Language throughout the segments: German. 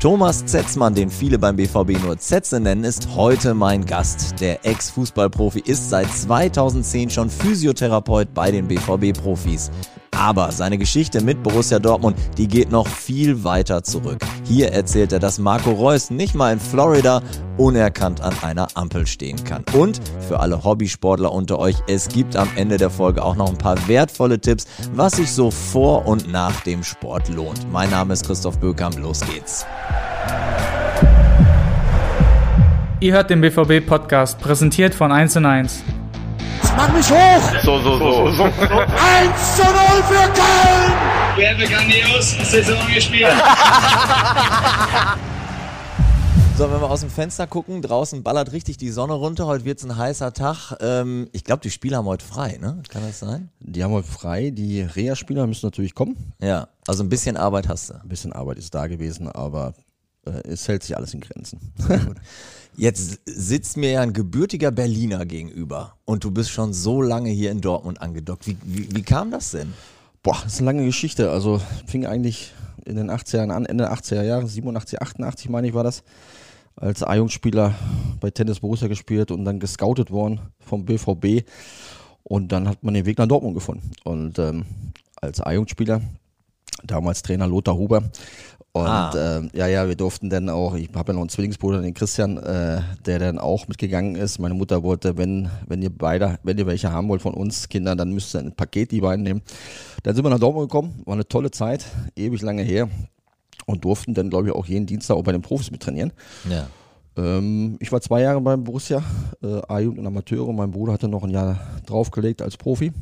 Thomas Zetzmann, den viele beim BVB nur Zetze nennen, ist heute mein Gast. Der Ex-Fußballprofi ist seit 2010 schon Physiotherapeut bei den BVB-Profis. Aber seine Geschichte mit Borussia Dortmund, die geht noch viel weiter zurück. Hier erzählt er, dass Marco Reus nicht mal in Florida unerkannt an einer Ampel stehen kann. Und für alle Hobbysportler unter euch, es gibt am Ende der Folge auch noch ein paar wertvolle Tipps, was sich so vor und nach dem Sport lohnt. Mein Name ist Christoph Bökamp, los geht's. Ihr hört den BVB-Podcast, präsentiert von 1 und 1. Mach mich hoch! So, so, so. so. 1 zu 0 für Köln! Wer hat grandios Saison gespielt? So, wenn wir aus dem Fenster gucken, draußen ballert richtig die Sonne runter. Heute wird es ein heißer Tag. Ähm, ich glaube, die Spieler haben heute frei, ne? Kann das sein? Die haben heute frei. Die Reha-Spieler müssen natürlich kommen. Ja, also ein bisschen Arbeit hast du. Ein bisschen Arbeit ist da gewesen, aber äh, es hält sich alles in Grenzen. Jetzt sitzt mir ja ein gebürtiger Berliner gegenüber und du bist schon so lange hier in Dortmund angedockt. Wie, wie, wie kam das denn? Boah, das ist eine lange Geschichte. Also fing eigentlich in den 80ern an, Ende der 80er Jahre, 87, 88 meine ich war das als A-Jugendspieler bei Tennis Borussia gespielt und dann gescoutet worden vom BVB. Und dann hat man den Weg nach Dortmund gefunden. Und ähm, als A-Jugendspieler, damals Trainer Lothar Huber. Und ah. äh, ja, ja, wir durften dann auch, ich habe ja noch einen Zwillingsbruder, den Christian, äh, der dann auch mitgegangen ist. Meine Mutter wollte, wenn, wenn ihr beide, wenn ihr welche haben wollt von uns Kindern, dann müsst ihr ein Paket die beiden nehmen. Dann sind wir nach Dortmund gekommen, war eine tolle Zeit, ewig lange her und durften dann, glaube ich, auch jeden Dienstag auch bei den Profis mit trainieren. Ja. Ähm, ich war zwei Jahre beim Borussia, äh, A-Jugend und Amateure. Mein Bruder hatte noch ein Jahr draufgelegt als Profi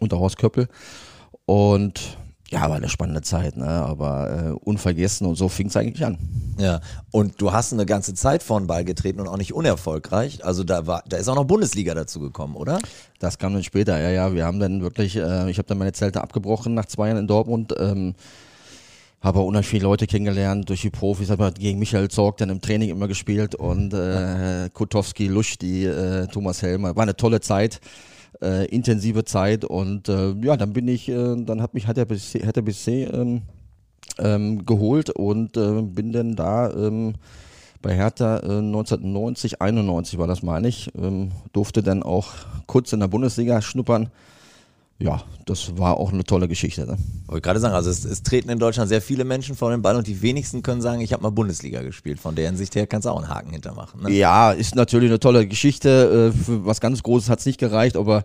unter Horst Köppel. Und ja, war eine spannende Zeit, ne? aber äh, unvergessen und so fing es eigentlich an. Ja, und du hast eine ganze Zeit vor den Ball getreten und auch nicht unerfolgreich. Also da war, da ist auch noch Bundesliga dazu gekommen, oder? Das kam dann später, ja, ja. Wir haben dann wirklich, äh, ich habe dann meine Zelte abgebrochen nach zwei Jahren in Dortmund. Ähm, habe auch unheimlich viele Leute kennengelernt durch die Profis, habe gegen Michael Zorg dann im Training immer gespielt und äh, Kutowski, Lusch, die äh, Thomas Helmer. War eine tolle Zeit, äh, intensive Zeit und äh, ja, dann bin ich, äh, dann hat mich hat der BC, ähm, ähm, geholt und äh, bin dann da ähm, bei Hertha äh, 1990, 91 war das meine ich, ähm, durfte dann auch kurz in der Bundesliga schnuppern ja, das war auch eine tolle Geschichte. Ne? Wollte gerade sagen, also es, es, treten in Deutschland sehr viele Menschen vor den Ball und die wenigsten können sagen, ich habe mal Bundesliga gespielt. Von der Hinsicht her kannst du auch einen Haken hintermachen. Ne? Ja, ist natürlich eine tolle Geschichte. Äh, für was ganz Großes hat es nicht gereicht, aber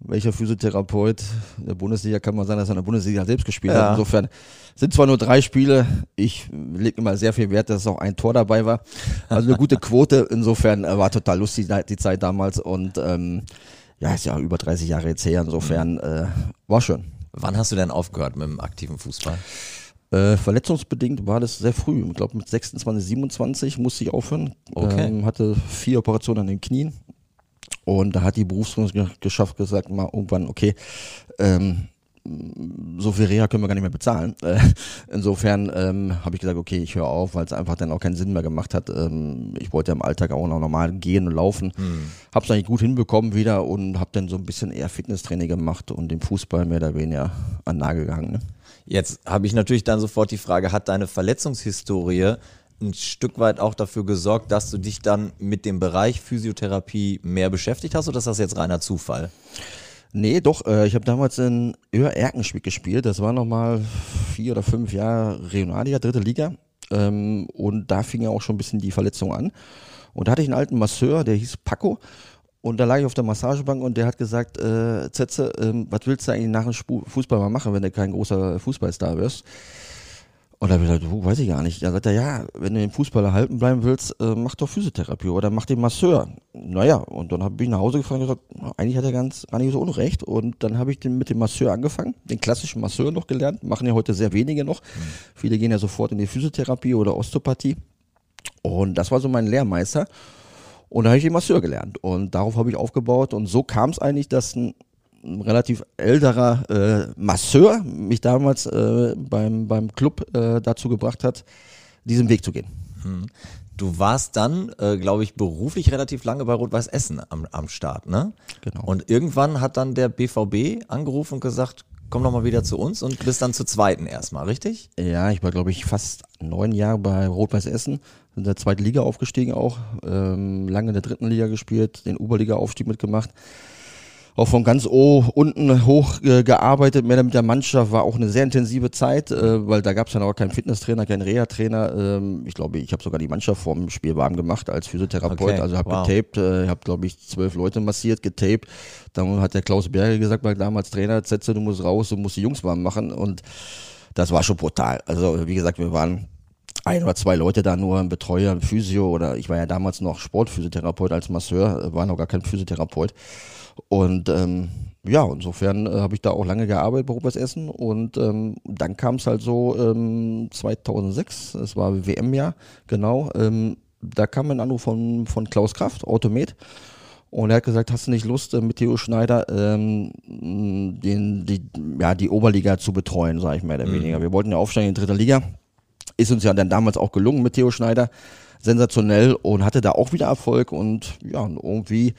welcher Physiotherapeut der Bundesliga kann man sagen, dass er in der Bundesliga selbst gespielt ja. hat. Insofern sind zwar nur drei Spiele, ich lege immer sehr viel Wert, dass auch ein Tor dabei war. Also eine gute Quote. Insofern äh, war total lustig die Zeit damals und ähm, ja, ist ja über 30 Jahre jetzt her, insofern äh, war schön. Wann hast du denn aufgehört mit dem aktiven Fußball? Äh, verletzungsbedingt war das sehr früh. Ich glaube, mit 26, 27 musste ich aufhören. Okay. Ähm, hatte vier Operationen an den Knien. Und da hat die Berufsgesellschaft gesagt, mal irgendwann, okay, ähm, so viel Reha können wir gar nicht mehr bezahlen. Äh, insofern ähm, habe ich gesagt, okay, ich höre auf, weil es einfach dann auch keinen Sinn mehr gemacht hat. Ähm, ich wollte ja im Alltag auch noch normal gehen und laufen. Hm. Habe es eigentlich gut hinbekommen wieder und habe dann so ein bisschen eher Fitnesstraining gemacht und den Fußball mehr oder weniger an Nagel gehangen. Ne? Jetzt habe ich natürlich dann sofort die Frage, hat deine Verletzungshistorie ein Stück weit auch dafür gesorgt, dass du dich dann mit dem Bereich Physiotherapie mehr beschäftigt hast oder ist das jetzt reiner Zufall? Nee, doch. Äh, ich habe damals in Öhr Erkenschwick gespielt. Das war nochmal vier oder fünf Jahre Regionalliga, dritte Liga. Ähm, und da fing ja auch schon ein bisschen die Verletzung an. Und da hatte ich einen alten Masseur, der hieß Paco. Und da lag ich auf der Massagebank und der hat gesagt, äh, Zetze, ähm, was willst du eigentlich nach dem Fußball mal machen, wenn du kein großer Fußballstar wirst? Und da habe ich gesagt, oh, weiß ich gar nicht. Da sagt er, ja, wenn du den Fußball erhalten bleiben willst, äh, mach doch Physiotherapie oder mach den Masseur. Naja, und dann habe ich nach Hause gefahren und gesagt, eigentlich hat er ganz gar nicht so unrecht. Und dann habe ich den, mit dem Masseur angefangen, den klassischen Masseur noch gelernt. Machen ja heute sehr wenige noch. Mhm. Viele gehen ja sofort in die Physiotherapie oder Osteopathie. Und das war so mein Lehrmeister. Und da habe ich den Masseur gelernt. Und darauf habe ich aufgebaut. Und so kam es eigentlich, dass ein ein relativ älterer äh, Masseur mich damals äh, beim, beim Club äh, dazu gebracht hat, diesen Weg zu gehen. Hm. Du warst dann, äh, glaube ich, beruflich relativ lange bei Rot-Weiß Essen am, am Start, ne? Genau. Und irgendwann hat dann der BVB angerufen und gesagt, komm nochmal wieder zu uns und bist dann zur zweiten erstmal, richtig? Ja, ich war, glaube ich, fast neun Jahre bei Rot-Weiß Essen, in der zweiten Liga aufgestiegen auch, ähm, lange in der dritten Liga gespielt, den Oberliga-Aufstieg mitgemacht auch von ganz o unten hoch äh, gearbeitet, mehr mit der Mannschaft, war auch eine sehr intensive Zeit, äh, weil da gab es dann auch keinen Fitnesstrainer, keinen Reha-Trainer. Ähm, ich glaube, ich habe sogar die Mannschaft vorm Spiel warm gemacht als Physiotherapeut, okay. also habe wow. getaped, äh, habe glaube ich zwölf Leute massiert, getaped. Dann hat der Klaus Berge gesagt, weil damals Trainer, Zetze, du musst raus, du musst die Jungs warm machen und das war schon brutal. Also wie gesagt, wir waren ein oder zwei Leute da nur, ein Betreuer, ein Physio oder ich war ja damals noch Sportphysiotherapeut als Masseur, war noch gar kein Physiotherapeut. Und ähm, ja, insofern äh, habe ich da auch lange gearbeitet bei Rupers Essen und ähm, dann kam es halt so ähm, 2006, es war WM-Jahr, genau, ähm, da kam ein Anruf von, von Klaus Kraft, Automet. Und er hat gesagt, hast du nicht Lust, äh, mit Theo Schneider ähm, den, die, ja, die Oberliga zu betreuen, sage ich mehr oder mhm. weniger. Wir wollten ja aufsteigen in die dritte Liga. Ist uns ja dann damals auch gelungen mit Theo Schneider. Sensationell und hatte da auch wieder Erfolg und ja, und irgendwie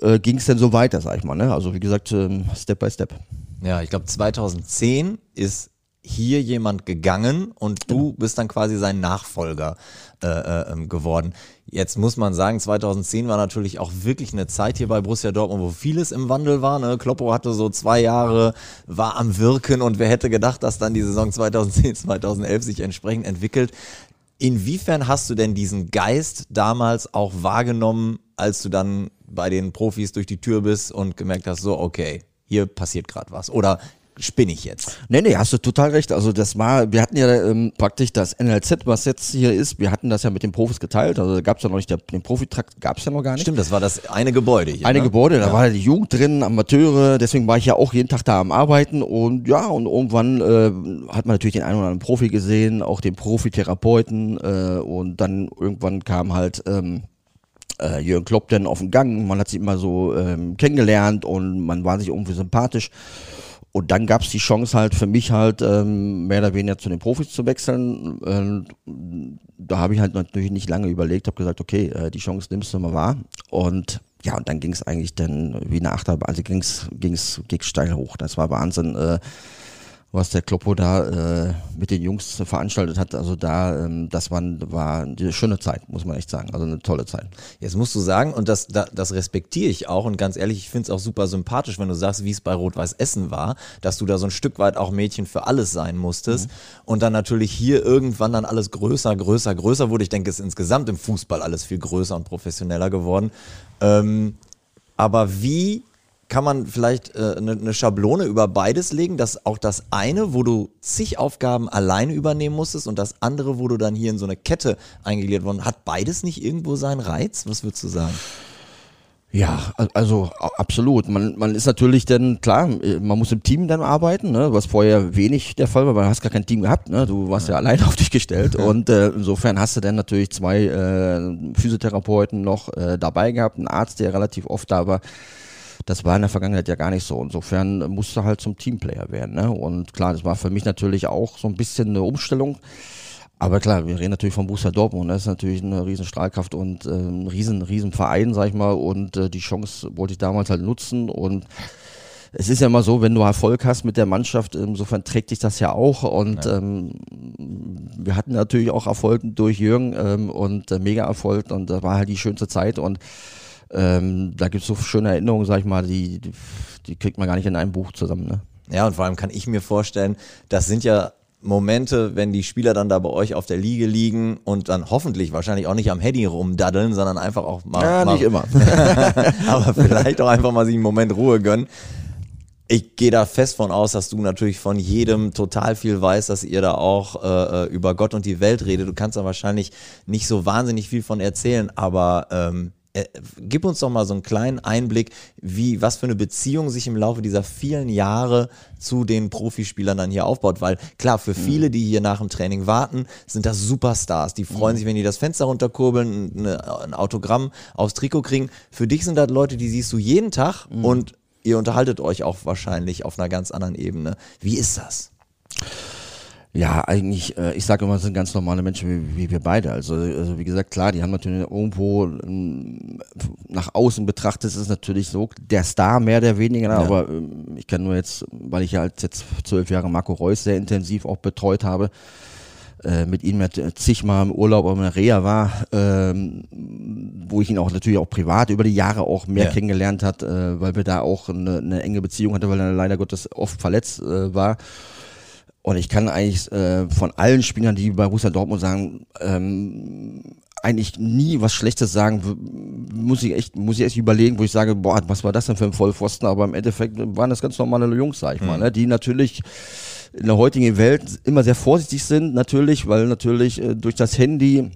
äh, ging es dann so weiter, sag ich mal. Ne? Also wie gesagt, ähm, Step by Step. Ja, ich glaube 2010 ist hier jemand gegangen und du genau. bist dann quasi sein Nachfolger äh, äh, ähm, geworden. Jetzt muss man sagen, 2010 war natürlich auch wirklich eine Zeit hier bei Borussia Dortmund, wo vieles im Wandel war. Ne? Kloppo hatte so zwei Jahre, war am Wirken und wer hätte gedacht, dass dann die Saison 2010, 2011 sich entsprechend entwickelt. Inwiefern hast du denn diesen Geist damals auch wahrgenommen, als du dann bei den Profis durch die Tür bist und gemerkt hast, so, okay, hier passiert gerade was? Oder spinne ich jetzt. Nee, nee, hast du total recht. Also das war, wir hatten ja ähm, praktisch das NLZ, was jetzt hier ist, wir hatten das ja mit den Profis geteilt. Also da gab es ja noch nicht, der, den Profitrakt gab es ja noch gar nicht. Stimmt, das war das eine Gebäude hier. Eine ne? Gebäude, da ja. war die Jugend drin, Amateure, deswegen war ich ja auch jeden Tag da am Arbeiten und ja, und irgendwann äh, hat man natürlich den einen oder anderen Profi gesehen, auch den Profitherapeuten äh, und dann irgendwann kam halt ähm, äh, Jürgen Klopp dann auf den Gang, man hat sich immer so ähm, kennengelernt und man war sich irgendwie sympathisch. Und dann gab es die Chance halt für mich halt ähm, mehr oder weniger zu den Profis zu wechseln. Äh, da habe ich halt natürlich nicht lange überlegt, habe gesagt, okay, äh, die Chance nimmst du mal wahr. Und ja, und dann ging es eigentlich dann wie eine Achterbahn, also ging es ging's, ging's steil hoch. Das war Wahnsinn. Äh, was der Kloppo da äh, mit den Jungs veranstaltet hat. Also da, ähm, das war, war eine schöne Zeit, muss man echt sagen. Also eine tolle Zeit. Jetzt musst du sagen, und das, das, das respektiere ich auch und ganz ehrlich, ich finde es auch super sympathisch, wenn du sagst, wie es bei Rot-Weiß Essen war, dass du da so ein Stück weit auch Mädchen für alles sein musstest mhm. und dann natürlich hier irgendwann dann alles größer, größer, größer wurde. Ich denke, es ist insgesamt im Fußball alles viel größer und professioneller geworden. Ähm, aber wie kann man vielleicht äh, eine, eine Schablone über beides legen, dass auch das eine, wo du zig Aufgaben alleine übernehmen musstest und das andere, wo du dann hier in so eine Kette eingegliedert worden, hat beides nicht irgendwo seinen Reiz? Was würdest du sagen? Ja, also absolut. Man, man ist natürlich dann, klar, man muss im Team dann arbeiten, ne, was vorher wenig der Fall war, weil du hast gar kein Team gehabt, ne? du warst ja, ja allein auf dich gestellt und äh, insofern hast du dann natürlich zwei äh, Physiotherapeuten noch äh, dabei gehabt, einen Arzt, der relativ oft da war. Das war in der Vergangenheit ja gar nicht so. Insofern musste halt zum Teamplayer werden. Ne? Und klar, das war für mich natürlich auch so ein bisschen eine Umstellung. Aber klar, wir reden natürlich von Borussia Dortmund. Das ist natürlich eine riesen Strahlkraft und äh, ein riesen, riesen Verein, sag ich mal. Und äh, die Chance wollte ich damals halt nutzen. Und es ist ja immer so, wenn du Erfolg hast mit der Mannschaft, insofern trägt dich das ja auch. Und ja. ähm, wir hatten natürlich auch Erfolg durch Jürgen ähm, und äh, mega Erfolg. Und das war halt die schönste Zeit. Und ähm, da gibt es so schöne Erinnerungen, sag ich mal, die, die, die, kriegt man gar nicht in einem Buch zusammen. Ne? Ja, und vor allem kann ich mir vorstellen, das sind ja Momente, wenn die Spieler dann da bei euch auf der Liege liegen und dann hoffentlich wahrscheinlich auch nicht am Handy rumdaddeln, sondern einfach auch mal. Ja, mal, nicht immer. aber vielleicht auch einfach mal sich einen Moment Ruhe gönnen. Ich gehe da fest von aus, dass du natürlich von jedem total viel weißt, dass ihr da auch äh, äh über Gott und die Welt redet. Du kannst da wahrscheinlich nicht so wahnsinnig viel von erzählen, aber ähm, äh, gib uns doch mal so einen kleinen Einblick, wie, was für eine Beziehung sich im Laufe dieser vielen Jahre zu den Profispielern dann hier aufbaut. Weil klar, für mhm. viele, die hier nach dem Training warten, sind das Superstars. Die freuen mhm. sich, wenn die das Fenster runterkurbeln, eine, ein Autogramm aufs Trikot kriegen. Für dich sind das Leute, die siehst du jeden Tag mhm. und ihr unterhaltet euch auch wahrscheinlich auf einer ganz anderen Ebene. Wie ist das? Ja, eigentlich, äh, ich sage immer, es sind ganz normale Menschen wie, wie wir beide. Also, also wie gesagt, klar, die haben natürlich irgendwo ähm, nach außen betrachtet, ist es natürlich so, der Star mehr oder weniger, Ja. aber ähm, ich kann nur jetzt, weil ich ja als jetzt zwölf Jahre Marco Reus sehr intensiv auch betreut habe, äh, mit ihm zigmal im Urlaub auf einer Reha war, ähm, wo ich ihn auch natürlich auch privat über die Jahre auch mehr Ja. kennengelernt hat, äh, weil wir da auch eine, eine enge Beziehung hatte, weil er leider Gottes oft verletzt äh, war. Und ich kann eigentlich äh, von allen Spielern, die bei Borussia Dortmund sagen, ähm, eigentlich nie was Schlechtes sagen. Muss ich echt, muss ich echt überlegen, wo ich sage, boah, was war das denn für ein Vollpfosten? Aber im Endeffekt waren das ganz normale Jungs, sag ich mal, ne? die natürlich in der heutigen Welt immer sehr vorsichtig sind, natürlich, weil natürlich äh, durch das Handy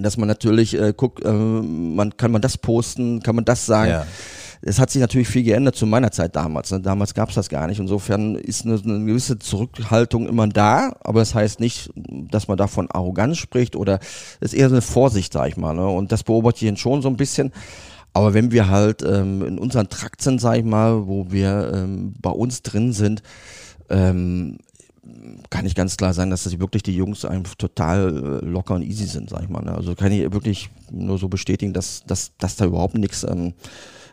dass man natürlich äh, guckt, äh, man kann man das posten, kann man das sagen. Ja. Es hat sich natürlich viel geändert zu meiner Zeit damals. Ne? Damals gab es das gar nicht. Insofern ist eine, eine gewisse Zurückhaltung immer da, aber das heißt nicht, dass man da von Arroganz spricht oder es ist eher so eine Vorsicht, sag ich mal. Ne? Und das beobachte ich schon so ein bisschen. Aber wenn wir halt ähm, in unseren Trakt sind, sag ich mal, wo wir ähm, bei uns drin sind, ähm, kann ich ganz klar sagen, dass das wirklich die Jungs einfach total äh, locker und easy sind, sag ich mal. Ne? Also kann ich wirklich nur so bestätigen, dass, dass, dass da überhaupt nichts, ähm,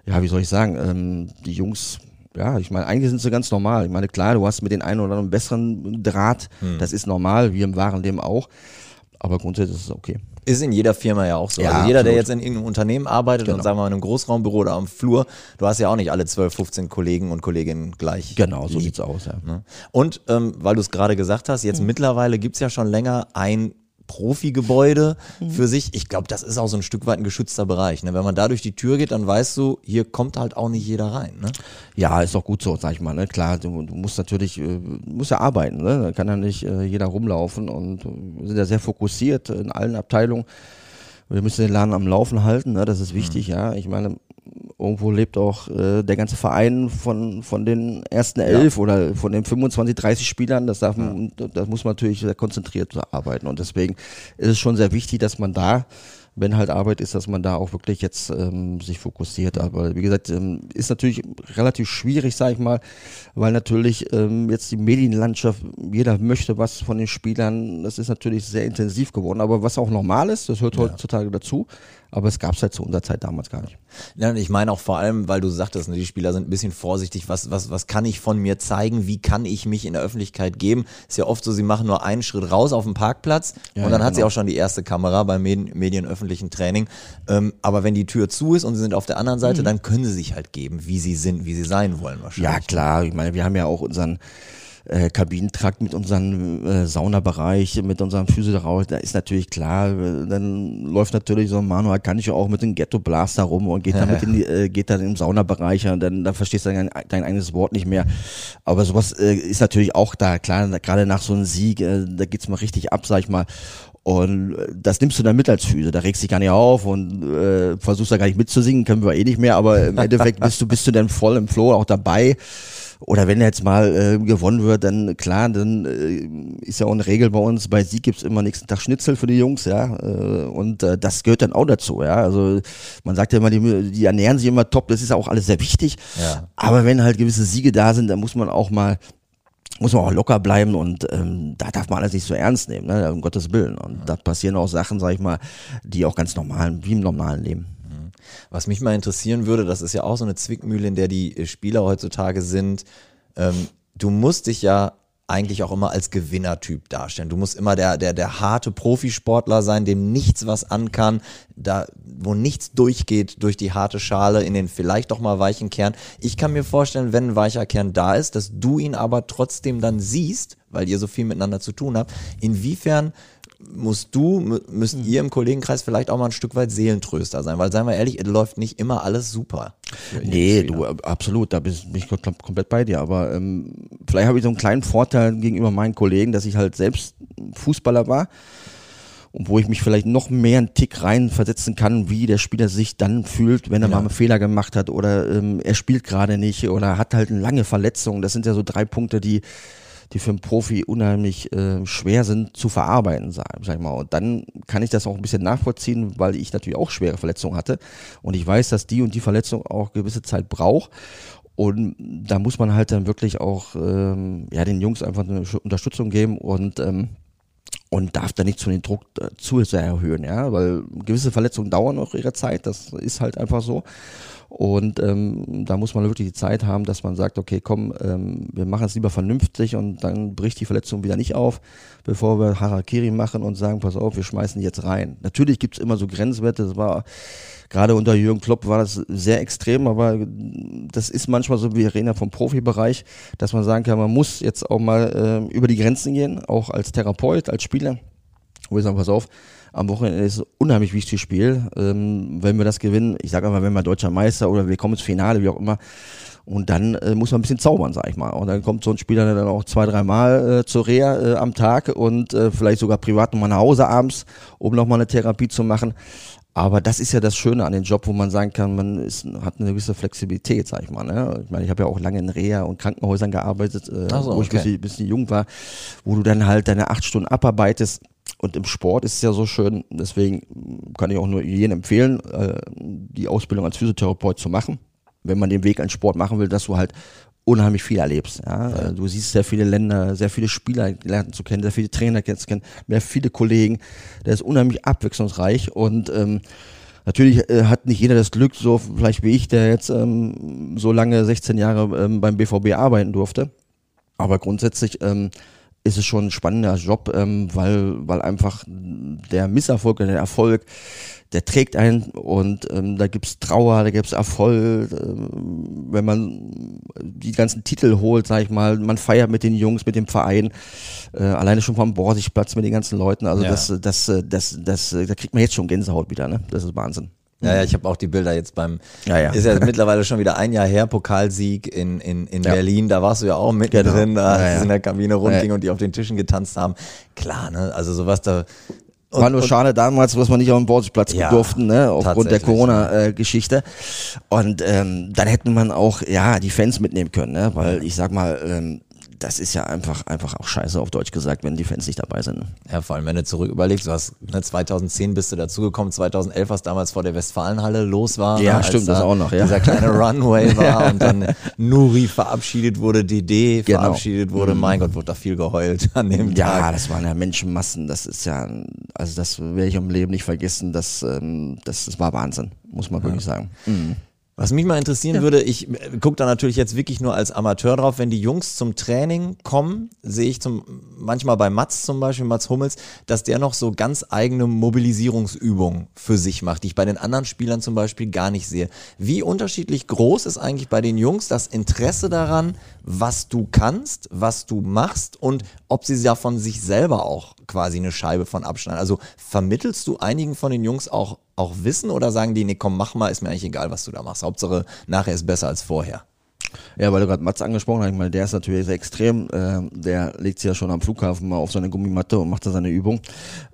ja, wie soll ich sagen, ähm, die Jungs, ja, ich meine, eigentlich sind sie ganz normal. Ich meine, klar, du hast mit den einen oder anderen besseren Draht, das ist normal, wie im wahren Leben auch. Aber grundsätzlich ist es okay. Ist in jeder Firma ja auch so. Ja, also jeder, der absolut. jetzt in irgendeinem Unternehmen arbeitet und Genau. sagen wir mal in einem Großraumbüro oder am Flur, du hast ja auch nicht alle 12, 15 Kollegen und Kolleginnen gleich. Genau, so lieb. sieht's aus, ja. Ne? Und ähm, weil du es gerade gesagt hast, Mhm. jetzt mittlerweile gibt's ja schon länger ein Profigebäude Mhm. für sich. Ich glaube, das ist auch so ein Stück weit ein geschützter Bereich. Ne? Wenn man da durch die Tür geht, dann weißt du, hier kommt halt auch nicht jeder rein. Ne? Ja, ist auch gut so, sag ich mal. Ne? Klar, du, du musst natürlich, äh, musst ja arbeiten. Ne? Da kann ja nicht äh, jeder rumlaufen und äh, wir sind ja sehr fokussiert in allen Abteilungen. Wir müssen den Laden am Laufen halten, ne? das ist wichtig, ja. Ich meine, irgendwo lebt auch äh, der ganze Verein von, von den ersten elf oder von den 25, 30 Spielern. Das darf man, das muss man natürlich sehr konzentriert arbeiten. Und deswegen ist es schon sehr wichtig, dass man da, wenn halt Arbeit ist, dass man da auch wirklich jetzt ähm, sich fokussiert. Aber wie gesagt, ähm, ist natürlich relativ schwierig, sag ich mal, weil natürlich ähm, jetzt die Medienlandschaft, jeder möchte was von den Spielern. Das ist natürlich sehr intensiv geworden. Aber was auch normal ist, das hört heutzutage dazu. Aber es gab es halt zu unserer Zeit damals gar nicht. Ja, ich meine auch vor allem, weil du sagtest, ne, die Spieler sind ein bisschen vorsichtig, was, was, was kann ich von mir zeigen, wie kann ich mich in der Öffentlichkeit geben. Ist ja oft so, sie machen nur einen Schritt raus auf den Parkplatz Ja, und dann ja, hat sie genau. auch schon die erste Kamera beim Medien, medienöffentlichen Training. Ähm, aber wenn die Tür zu ist und sie sind auf der anderen Seite, dann können sie sich halt geben, wie sie sind, wie sie sein wollen wahrscheinlich. Ja, klar. Ich meine, wir haben ja auch unseren äh, Kabinentrakt mit unserem äh, Saunabereich, mit unserem Physiotherapeut. Da ist natürlich klar, äh, dann läuft natürlich so ein Manu Akanji auch mit dem Ghetto Blaster rum und geht damit in die, äh, geht dann im Saunabereich und dann, dann verstehst du dein, dein eigenes Wort nicht mehr. Aber sowas äh, ist natürlich auch da. Klar, gerade nach so einem Sieg, äh, da geht's mal richtig ab, sag ich mal. Und äh, das nimmst du dann mit als Füße. Da regst dich gar nicht auf und äh, versuchst da gar nicht mitzusingen, können wir eh nicht mehr, aber im Endeffekt bist du, bist du dann voll im Flow auch dabei. Oder wenn jetzt mal äh, gewonnen wird, dann klar, dann äh, ist ja auch eine Regel bei uns, bei Sieg gibt's immer nächsten Tag Schnitzel für die Jungs, ja. Äh, und äh, das gehört dann auch dazu, ja. Also man sagt ja immer, die, die ernähren sich immer top, das ist auch alles sehr wichtig. Ja. Aber wenn halt gewisse Siege da sind, dann muss man auch mal muss man auch locker bleiben und ähm, da darf man alles nicht so ernst nehmen, ne? um Gottes Willen. Und da passieren auch Sachen, sag ich mal, die auch ganz normal, wie im normalen Leben. Was mich mal interessieren würde, das ist ja auch so eine Zwickmühle, in der die äh, Spieler heutzutage sind. Ähm, du musst dich ja eigentlich auch immer als Gewinnertyp darstellen. Du musst immer der, der, der harte Profisportler sein, dem nichts was ankann, da, wo nichts durchgeht durch die harte Schale in den vielleicht doch mal weichen Kern. Ich kann mir vorstellen, wenn ein weicher Kern da ist, dass du ihn aber trotzdem dann siehst, weil ihr so viel miteinander zu tun habt. Inwiefern musst du, mü- müsst ihr im Kollegenkreis vielleicht auch mal ein Stück weit Seelentröster sein, weil seien wir ehrlich, es läuft nicht immer alles super. Nee, du, absolut, da bin ich kom- komplett bei dir. Aber ähm, vielleicht habe ich so einen kleinen Vorteil gegenüber meinen Kollegen, dass ich halt selbst Fußballer war und wo ich mich vielleicht noch mehr einen Tick reinversetzen kann, wie der Spieler sich dann fühlt, wenn er mal einen Fehler gemacht hat oder ähm, er spielt gerade nicht oder hat halt eine lange Verletzung. Das sind ja so drei Punkte, die die für einen Profi unheimlich äh, schwer sind zu verarbeiten, sag, sag ich mal. Und dann kann ich das auch ein bisschen nachvollziehen, weil ich natürlich auch schwere Verletzungen hatte und ich weiß, dass die und die Verletzung auch gewisse Zeit braucht. Und da muss man halt dann wirklich auch ähm, ja, den Jungs einfach eine Unterstützung geben und ähm, und darf da nicht zu den Druck äh, zu sehr erhöhen, ja, weil gewisse Verletzungen dauern auch ihre Zeit, das ist halt einfach so. Und ähm, da muss man wirklich die Zeit haben, dass man sagt, okay, komm, ähm, wir machen es lieber vernünftig und dann bricht die Verletzung wieder nicht auf, bevor wir Harakiri machen und sagen, pass auf, wir schmeißen jetzt rein. Natürlich gibt es immer so Grenzwerte, das war gerade unter Jürgen Klopp war das sehr extrem, aber das ist manchmal so, wie reden vom Profibereich, dass man sagen kann, man muss jetzt auch mal äh, über die Grenzen gehen, auch als Therapeut, als Spieler. Wo ich sage, pass auf, am Wochenende ist es unheimlich wichtiges Spiel. Ähm, wenn wir das gewinnen, ich sage einfach, wenn wir deutscher Meister oder wir kommen ins Finale, wie auch immer, und dann äh, muss man ein bisschen zaubern, sag ich mal. Und dann kommt so ein Spieler dann auch zwei, dreimal äh, zur Reha äh, am Tag und äh, vielleicht sogar privat nochmal nach Hause abends, um nochmal eine Therapie zu machen. Aber das ist ja das Schöne an dem Job, wo man sagen kann, man ist, hat eine gewisse Flexibilität, sag ich mal. Ne? Ich meine, ich habe ja auch lange in Reha und Krankenhäusern gearbeitet, äh, so, wo ich okay. bisschen, bisschen jung war, wo du dann halt deine acht Stunden abarbeitest und im Sport ist es ja so schön, deswegen kann ich auch nur jedem empfehlen, äh, die Ausbildung als Physiotherapeut zu machen. Wenn man den Weg an Sport machen will, dass du halt unheimlich viel erlebst. Ja? ja. Du siehst sehr viele Länder, sehr viele Spieler lernen zu kennen, sehr viele Trainer kennen, mehr viele Kollegen. Der ist unheimlich abwechslungsreich und ähm, natürlich äh, hat nicht jeder das Glück, so vielleicht wie ich, der jetzt ähm, so lange 16 Jahre ähm, beim BVB arbeiten durfte. Aber grundsätzlich ähm, ist es schon ein spannender Job, ähm, weil, weil einfach der Misserfolg oder der Erfolg, der trägt einen und ähm, da gibt's Trauer, da gibt's Erfolg, äh, wenn man die ganzen Titel holt, sag ich mal, man feiert mit den Jungs, mit dem Verein, äh, alleine schon vom Borsigplatz mit den ganzen Leuten, also ja. das, das, das, das, da kriegt man jetzt schon Gänsehaut wieder, ne? Das ist Wahnsinn. Ja, ja, ich habe auch die Bilder jetzt beim, ja, ja. ist ja mittlerweile schon wieder ein Jahr her, Pokalsieg in, in, in ja. Berlin, da warst du ja auch mittendrin, genau. da ja, es in der Kabine rumging und die auf den Tischen getanzt haben. Klar, ne, also sowas da, und, war nur schade damals, was wir nicht auf dem Bordplatz ja, durften, ne, aufgrund der Corona-Geschichte. und ähm, dann hätten man auch ja die Fans mitnehmen können, ne, weil ich sag mal, ähm, das ist ja einfach, einfach auch scheiße auf Deutsch gesagt, wenn die Fans nicht dabei sind. Ja, vor allem, wenn du zurück überlegst, du hast, ne, 2010 bist du dazugekommen, 2011, was damals vor der Westfalenhalle los war. Ja, ne, stimmt, das auch noch, ja. Dieser kleine Runway war und dann Nuri verabschiedet wurde, DD genau. verabschiedet wurde. Mhm. Mein Gott, wurde da viel geheult an dem ja, Tag. Ja, das waren ja Menschenmassen, das ist ja, also das werde ich im Leben nicht vergessen, das, ähm, das, das war Wahnsinn, muss man ja. wirklich sagen. Mhm. Was mich mal interessieren ja. würde, ich äh, gucke da natürlich jetzt wirklich nur als Amateur drauf, wenn die Jungs zum Training kommen, sehe ich zum, manchmal bei Mats zum Beispiel, Mats Hummels, dass der noch so ganz eigene Mobilisierungsübungen für sich macht, die ich bei den anderen Spielern zum Beispiel gar nicht sehe. Wie unterschiedlich groß ist eigentlich bei den Jungs das Interesse daran, was du kannst, was du machst und ob sie ja von sich selber auch quasi eine Scheibe von abschneiden? Also vermittelst du einigen von den Jungs auch auch wissen oder sagen die, nee, komm, mach mal, ist mir eigentlich egal, was du da machst. Hauptsache, nachher ist besser als vorher. Ja, weil du gerade Mats angesprochen hast, ich meine, der ist natürlich sehr extrem. Äh, der legt sich ja schon am Flughafen mal auf seine Gummimatte und macht da seine Übung.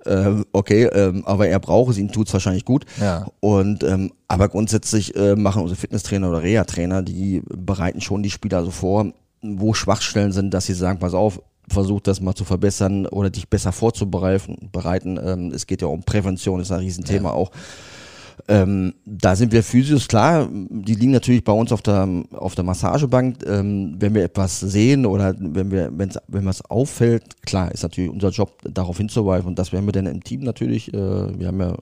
Äh, okay, äh, aber er braucht es, ihm tut's wahrscheinlich gut. Ja. Und ähm, aber grundsätzlich äh, machen unsere Fitnesstrainer oder Reha-Trainer, die bereiten schon die Spieler so vor, wo Schwachstellen sind, dass sie sagen, pass auf, versucht das mal zu verbessern oder dich besser vorzubereiten. Bereiten. Ähm, es geht ja um Prävention, ist ein Riesenthema ja. auch. Ähm, da sind wir Physios, klar, die liegen natürlich bei uns auf der, auf der Massagebank. Ähm, wenn wir etwas sehen oder wenn wir, wenn's, wenn was auffällt, klar, ist natürlich unser Job, darauf hinzuweisen. Und das werden wir dann im Team natürlich. Äh, wir haben ja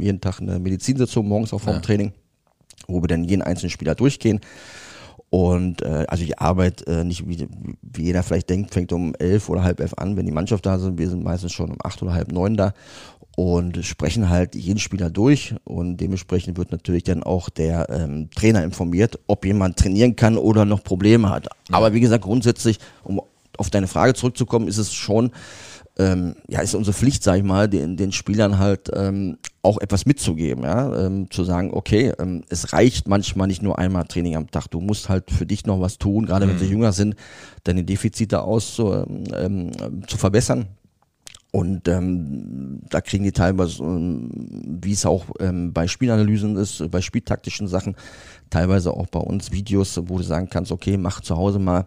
jeden Tag eine Medizinsitzung morgens auch vor dem ja. Training, wo wir dann jeden einzelnen Spieler durchgehen. Und äh, also die Arbeit, äh, nicht wie, wie jeder vielleicht denkt, fängt um elf oder halb elf an, wenn die Mannschaft da sind. Wir sind meistens schon um acht oder halb neun da und sprechen halt jeden Spieler durch und dementsprechend wird natürlich dann auch der ähm, Trainer informiert, ob jemand trainieren kann oder noch Probleme hat. Aber wie gesagt, grundsätzlich, um auf deine Frage zurückzukommen, ist es schon ähm, ja, ist unsere Pflicht, sag ich mal, den, den Spielern halt ähm, auch etwas mitzugeben, ja, ähm, zu sagen, okay, ähm, es reicht manchmal nicht nur einmal Training am Tag, du musst halt für dich noch was tun, gerade mhm. wenn sie jünger sind, deine Defizite aus zu, ähm, zu verbessern. Und ähm, da kriegen die teilweise, ähm, wie es auch ähm, bei Spielanalysen ist, bei spieltaktischen Sachen, teilweise auch bei uns Videos, wo du sagen kannst, okay, mach zu Hause mal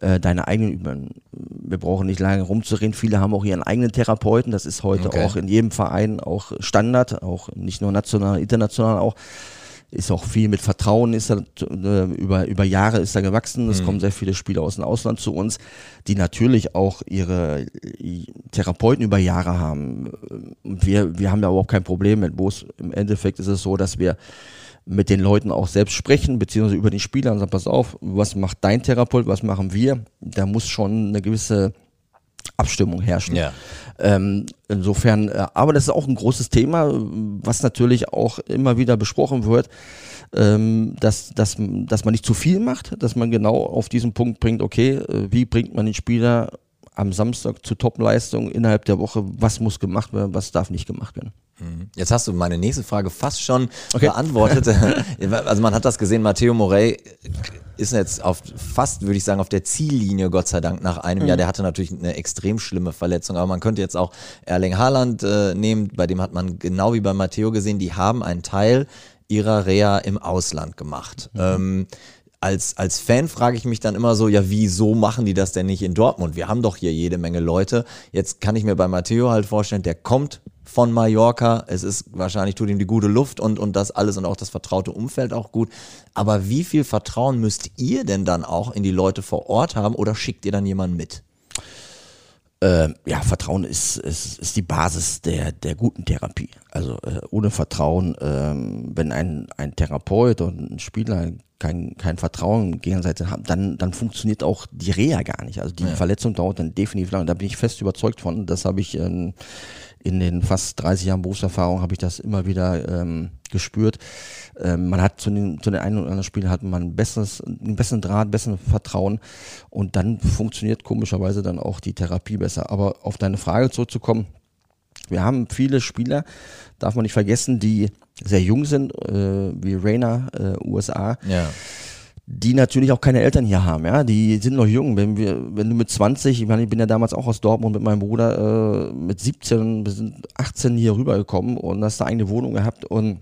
äh, deine eigenen Übungen. Wir brauchen nicht lange rumzureden. Viele haben auch ihren eigenen Therapeuten. Das ist heute okay. auch in jedem Verein auch Standard, auch nicht nur national, international auch. ist auch viel mit Vertrauen, ist da, äh, über, über Jahre ist da gewachsen. Es Mhm. kommen sehr viele Spieler aus dem Ausland zu uns, die natürlich auch ihre Therapeuten über Jahre haben. Und wir, wir haben ja überhaupt kein Problem mit Bos. Im Endeffekt ist es so, dass wir mit den Leuten auch selbst sprechen, beziehungsweise über den Spieler und sagen, pass auf, was macht dein Therapeut, was machen wir? Da muss schon eine gewisse Abstimmung herrschen. Ja. Ähm, insofern, äh, aber das ist auch ein großes Thema, was natürlich auch immer wieder besprochen wird, ähm, dass, dass, dass man nicht zu viel macht, dass man genau auf diesen Punkt bringt, okay, äh, wie bringt man den Spieler am Samstag zu Topleistung innerhalb der Woche, was muss gemacht werden, was darf nicht gemacht werden. Jetzt hast du meine nächste Frage fast schon beantwortet. also man hat das gesehen, Matteo Morey ist jetzt auf fast, würde ich sagen, auf der Ziellinie, Gott sei Dank, nach einem Jahr. Der hatte natürlich eine extrem schlimme Verletzung, aber man könnte jetzt auch Erling Haaland äh, nehmen, bei dem hat man genau wie bei Matteo gesehen, die haben einen Teil ihrer Reha im Ausland gemacht. Ähm, als, als Fan frage ich mich dann immer so, ja, wieso machen die das denn nicht in Dortmund? Wir haben doch hier jede Menge Leute. Jetzt kann ich mir bei Matteo halt vorstellen, der kommt von Mallorca. Es ist wahrscheinlich tut ihm die gute Luft und, und das alles und auch das vertraute Umfeld auch gut. Aber wie viel Vertrauen müsst ihr denn dann auch in die Leute vor Ort haben oder schickt ihr dann jemanden mit? Ähm, ja, Vertrauen ist, ist, ist die Basis der, der guten Therapie. Also äh, ohne Vertrauen, ähm, wenn ein, ein Therapeut und ein Spieler kein, kein Vertrauen gegenseitig haben, dann, dann funktioniert auch die Reha gar nicht. Also die Verletzung dauert dann definitiv lang. Da bin ich fest überzeugt von. Das habe ich ähm, in den fast 30 Jahren Berufserfahrung habe ich das immer wieder ähm, gespürt. Ähm, man hat zu den, zu den einen oder anderen Spielen hat man ein besseres, einen besseren Draht, besseren Vertrauen und dann funktioniert komischerweise dann auch die Therapie besser. Aber auf deine Frage zurückzukommen, wir haben viele Spieler, darf man nicht vergessen, die sehr jung sind, äh, wie Rainer, äh, USA, Ja. die natürlich auch keine Eltern hier haben, ja, die sind noch jung. Wenn wir, wenn du mit 20, ich meine, ich bin ja damals auch aus Dortmund mit meinem Bruder äh, mit 17, wir sind 18 hier rübergekommen und hast eine eigene Wohnung gehabt und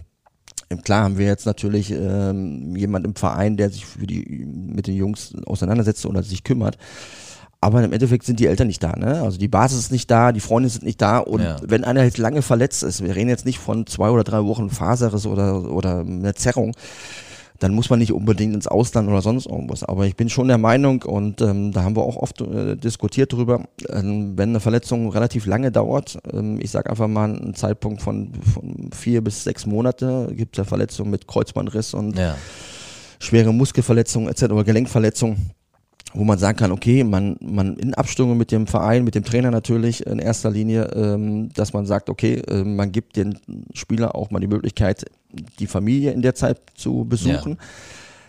ähm, Klar haben wir jetzt natürlich ähm, jemand im Verein, der sich für die mit den Jungs auseinandersetzt oder sich kümmert. Aber im Endeffekt sind die Eltern nicht da, ne? Also die Basis ist nicht da, die Freunde sind nicht da und Ja. wenn einer jetzt lange verletzt ist, wir reden jetzt nicht von zwei oder drei Wochen Faserriss oder oder einer Zerrung, dann muss man nicht unbedingt ins Ausland oder sonst irgendwas. Aber ich bin schon der Meinung und ähm, da haben wir auch oft äh, diskutiert drüber, ähm, wenn eine Verletzung relativ lange dauert, ähm, ich sage einfach mal einen Zeitpunkt von, von vier bis sechs Monate, gibt es ja Verletzungen mit Kreuzbandriss und Ja. schwere Muskelverletzungen etc. oder Gelenkverletzungen, wo man sagen kann, okay, man, man in Abstimmung mit dem Verein, mit dem Trainer natürlich in erster Linie, ähm, dass man sagt, okay, äh, man gibt den Spieler auch mal die Möglichkeit, die Familie in der Zeit zu besuchen.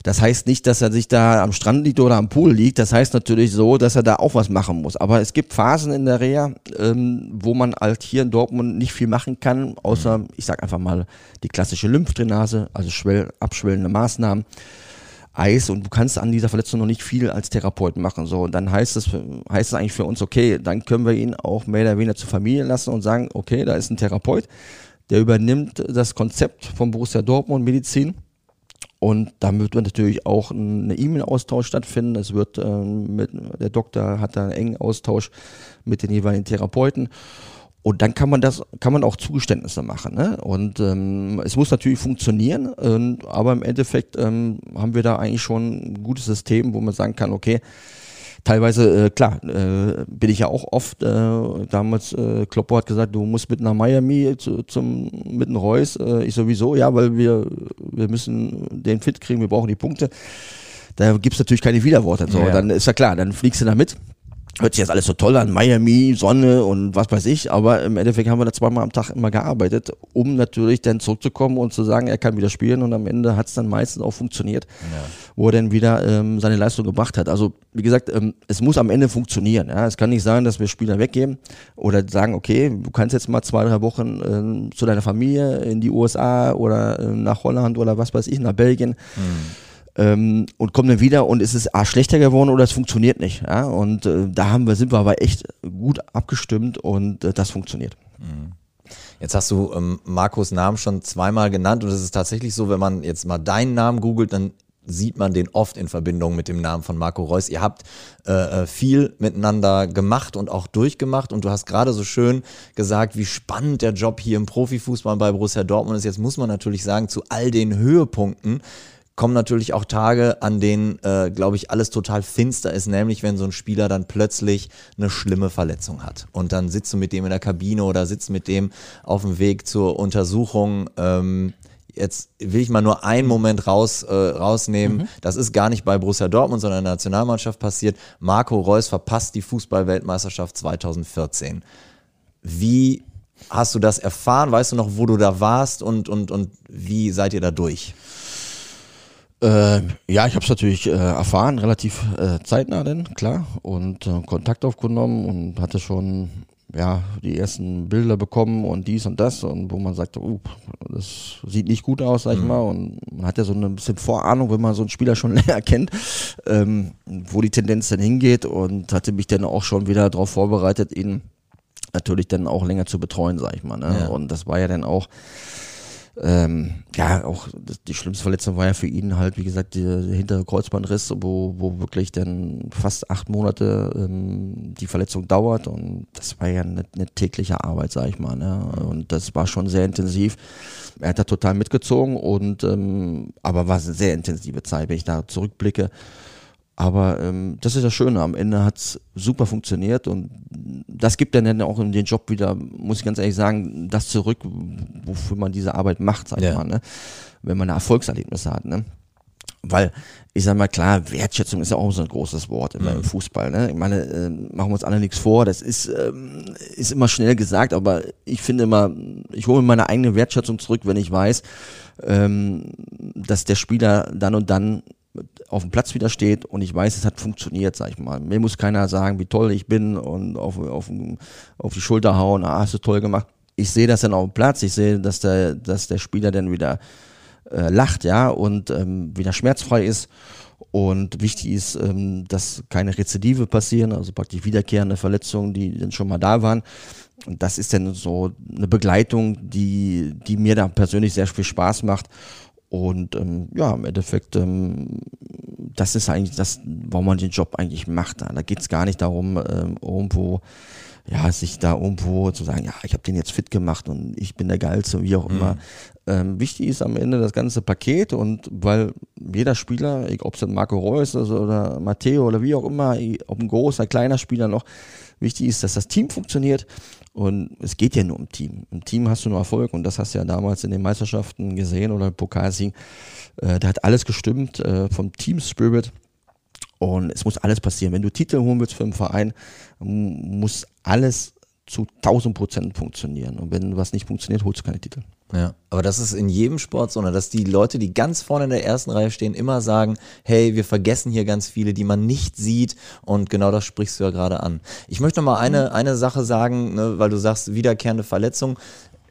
Das heißt nicht, dass er sich da am Strand liegt oder am Pool liegt. Das heißt natürlich so, dass er da auch was machen muss. Aber es gibt Phasen in der Reha, ähm, wo man halt hier in Dortmund nicht viel machen kann, außer, ich sag einfach mal, die klassische Lymphdrainase, also schwell, abschwellende Maßnahmen. Eis und du kannst an dieser Verletzung noch nicht viel als Therapeut machen. So, und dann heißt es, heißt eigentlich für uns, okay, dann können wir ihn auch mehr oder weniger zur Familie lassen und sagen, okay, da ist ein Therapeut, der übernimmt das Konzept von Borussia Dortmund Medizin. Und da wird natürlich auch ein E-Mail-Austausch stattfinden. Es wird ähm, mit, der Doktor hat da einen engen Austausch mit den jeweiligen Therapeuten. Und dann kann man das, kann man auch Zugeständnisse machen. Ne? Und ähm, es muss natürlich funktionieren, ähm, aber im Endeffekt ähm, haben wir da eigentlich schon ein gutes System, wo man sagen kann, okay, teilweise, äh, klar, äh, bin ich ja auch oft, äh, damals, äh, Kloppo hat gesagt, du musst mit nach Miami zu, zum, mit einem Reus, äh, ich sowieso, ja, weil wir, wir müssen den fit kriegen, wir brauchen die Punkte. Da gibt's natürlich keine Widerworte. So, Ja. dann ist ja klar, dann fliegst du da mit. Hört sich jetzt alles so toll an, Miami, Sonne und was weiß ich, aber im Endeffekt haben wir da zweimal am Tag immer gearbeitet, um natürlich dann zurückzukommen und zu sagen, er kann wieder spielen und am Ende hat's dann meistens auch funktioniert, wo er dann wieder ähm, seine Leistung gebracht hat. Also wie gesagt, ähm, es muss am Ende funktionieren. Ja? Es kann nicht sein, dass wir Spieler weggeben oder sagen, okay, du kannst jetzt mal zwei, drei Wochen ähm, zu deiner Familie in die USA oder ähm, nach Holland oder was weiß ich, nach Belgien ähm, und kommen dann wieder und es ist A, schlechter geworden oder es funktioniert nicht. Ja? Und äh, da haben wir, sind wir aber echt gut abgestimmt und äh, das funktioniert. Jetzt hast du ähm, Markus Namen schon zweimal genannt und es ist tatsächlich so, wenn man jetzt mal deinen Namen googelt, dann sieht man den oft in Verbindung mit dem Namen von Marco Reus. Ihr habt äh, äh, viel miteinander gemacht und auch durchgemacht und du hast gerade so schön gesagt, wie spannend der Job hier im Profifußball bei Borussia Dortmund ist. Jetzt muss man natürlich sagen, zu all den Höhepunkten kommen natürlich auch Tage, an denen, äh, glaube ich, alles total finster ist, nämlich wenn so ein Spieler dann plötzlich eine schlimme Verletzung hat. Und dann sitzt du mit dem in der Kabine oder sitzt mit dem auf dem Weg zur Untersuchung. Ähm, jetzt will ich mal nur einen Moment raus, äh, rausnehmen. Mhm. Das ist gar nicht bei Borussia Dortmund, sondern in der Nationalmannschaft passiert. Marco Reus verpasst die Fußballweltmeisterschaft 2014. Wie hast du das erfahren? Weißt du noch, wo du da warst und, und, und wie seid ihr da durch? Äh, ja, ich habe es natürlich äh, erfahren, relativ äh, zeitnah denn, klar, und äh, Kontakt aufgenommen und hatte schon ja die ersten Bilder bekommen und dies und das und wo man sagte, uh, das sieht nicht gut aus, sag ich mhm. mal, und man hat ja so ein bisschen Vorahnung, wenn man so einen Spieler schon länger kennt, ähm, wo die Tendenz dann hingeht und hatte mich dann auch schon wieder darauf vorbereitet, ihn natürlich dann auch länger zu betreuen, sag ich mal, ne? Ja. und das war ja dann auch ähm, ja, auch die schlimmste Verletzung war ja für ihn halt, wie gesagt, der, hintere Kreuzbandriss, wo, wo wirklich dann fast acht Monate ähm, die Verletzung dauert und das war ja eine, eine tägliche Arbeit, sag ich mal. Ne? Und das war schon sehr intensiv. Er hat da total mitgezogen und ähm, aber war eine sehr intensive Zeit, wenn ich da zurückblicke. Aber ähm, das ist das Schöne, am Ende hat's super funktioniert und das gibt dann auch in den Job wieder, muss ich ganz ehrlich sagen, das zurück, wofür man diese Arbeit macht, sag ich ja. mal, ne? wenn man Erfolgserlebnisse hat. Ne? Weil, ich sag mal, klar, Wertschätzung ist ja auch so ein großes Wort immer mhm. im Fußball. Ne? Ich meine, äh, machen wir uns alle nichts vor, das ist, ähm, ist immer schnell gesagt, aber ich finde immer, ich hole mir meine eigene Wertschätzung zurück, wenn ich weiß, ähm, dass der Spieler dann und dann auf dem Platz wieder steht und ich weiß, es hat funktioniert, sag ich mal. Mir muss keiner sagen, wie toll ich bin und auf, auf, auf die Schulter hauen, ah, hast du toll gemacht. Ich sehe das dann auf dem Platz, ich sehe, dass der, dass der Spieler dann wieder äh, lacht, ja, und ähm, wieder schmerzfrei ist. Und wichtig ist, ähm, dass keine Rezidive passieren, also praktisch wiederkehrende Verletzungen, die dann schon mal da waren. Und das ist dann so eine Begleitung, die, die mir da persönlich sehr viel Spaß macht. Und ähm, ja, im Endeffekt, ähm, das ist eigentlich das, warum man den Job eigentlich macht. Da geht es gar nicht darum, ähm, irgendwo, ja, sich da irgendwo zu sagen, ja, ich habe den jetzt fit gemacht und ich bin der Geilste, wie auch mhm. immer. Ähm, wichtig ist am Ende das ganze Paket und weil jeder Spieler, ob es Marco Reus ist oder Matteo oder wie auch immer, ob ein großer, kleiner Spieler noch, wichtig ist, dass das Team funktioniert und es geht ja nur um Team. Im Team hast du nur Erfolg und das hast du ja damals in den Meisterschaften gesehen oder im Pokalsieg. Äh, da hat alles gestimmt äh, vom Team Spirit. Und es muss alles passieren. Wenn du Titel holen willst für einen Verein, muss alles zu 1000 Prozent funktionieren. Und wenn was nicht funktioniert, holst du keine Titel. Ja, aber das ist in jedem Sport so, ne, dass die Leute, die ganz vorne in der ersten Reihe stehen, immer sagen, hey, wir vergessen hier ganz viele, die man nicht sieht und genau das sprichst du ja gerade an. Ich möchte noch mal eine, mhm. eine Sache sagen, ne, weil du sagst, wiederkehrende Verletzung.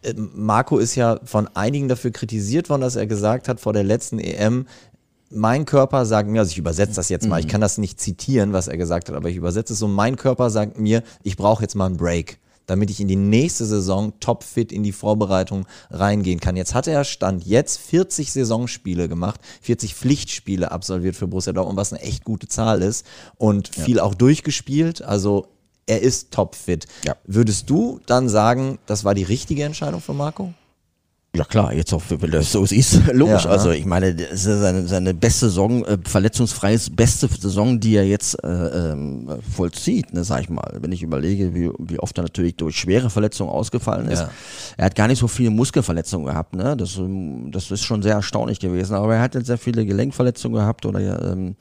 Äh, Marco ist ja von einigen dafür kritisiert worden, dass er gesagt hat vor der letzten EM, mein Körper sagt mir, also ich übersetze das jetzt mal, ich mhm. kann das nicht zitieren, was er gesagt hat, aber ich übersetze es so, mein Körper sagt mir, ich brauche jetzt mal einen Break damit ich in die nächste Saison topfit in die Vorbereitung reingehen kann. Jetzt hat er Stand jetzt 40 Saisonspiele gemacht, 40 Pflichtspiele absolviert für Borussia Dortmund, was eine echt gute Zahl ist und viel ja. auch durchgespielt. Also er ist topfit. Ja. Würdest du dann sagen, das war die richtige Entscheidung von Marco? Ja klar, jetzt auch, wenn das so ist, logisch. Ja, also ich meine, das ist seine, seine beste Saison, äh, verletzungsfreies beste Saison, die er jetzt äh, ähm, vollzieht, ne, sag ich mal. Wenn ich überlege, wie, wie oft er natürlich durch schwere Verletzungen ausgefallen ist. Ja. Er hat gar nicht so viele Muskelverletzungen gehabt, ne? Das, ähm, das ist schon sehr erstaunlich gewesen. Aber er hat jetzt sehr viele Gelenkverletzungen gehabt oder ähm,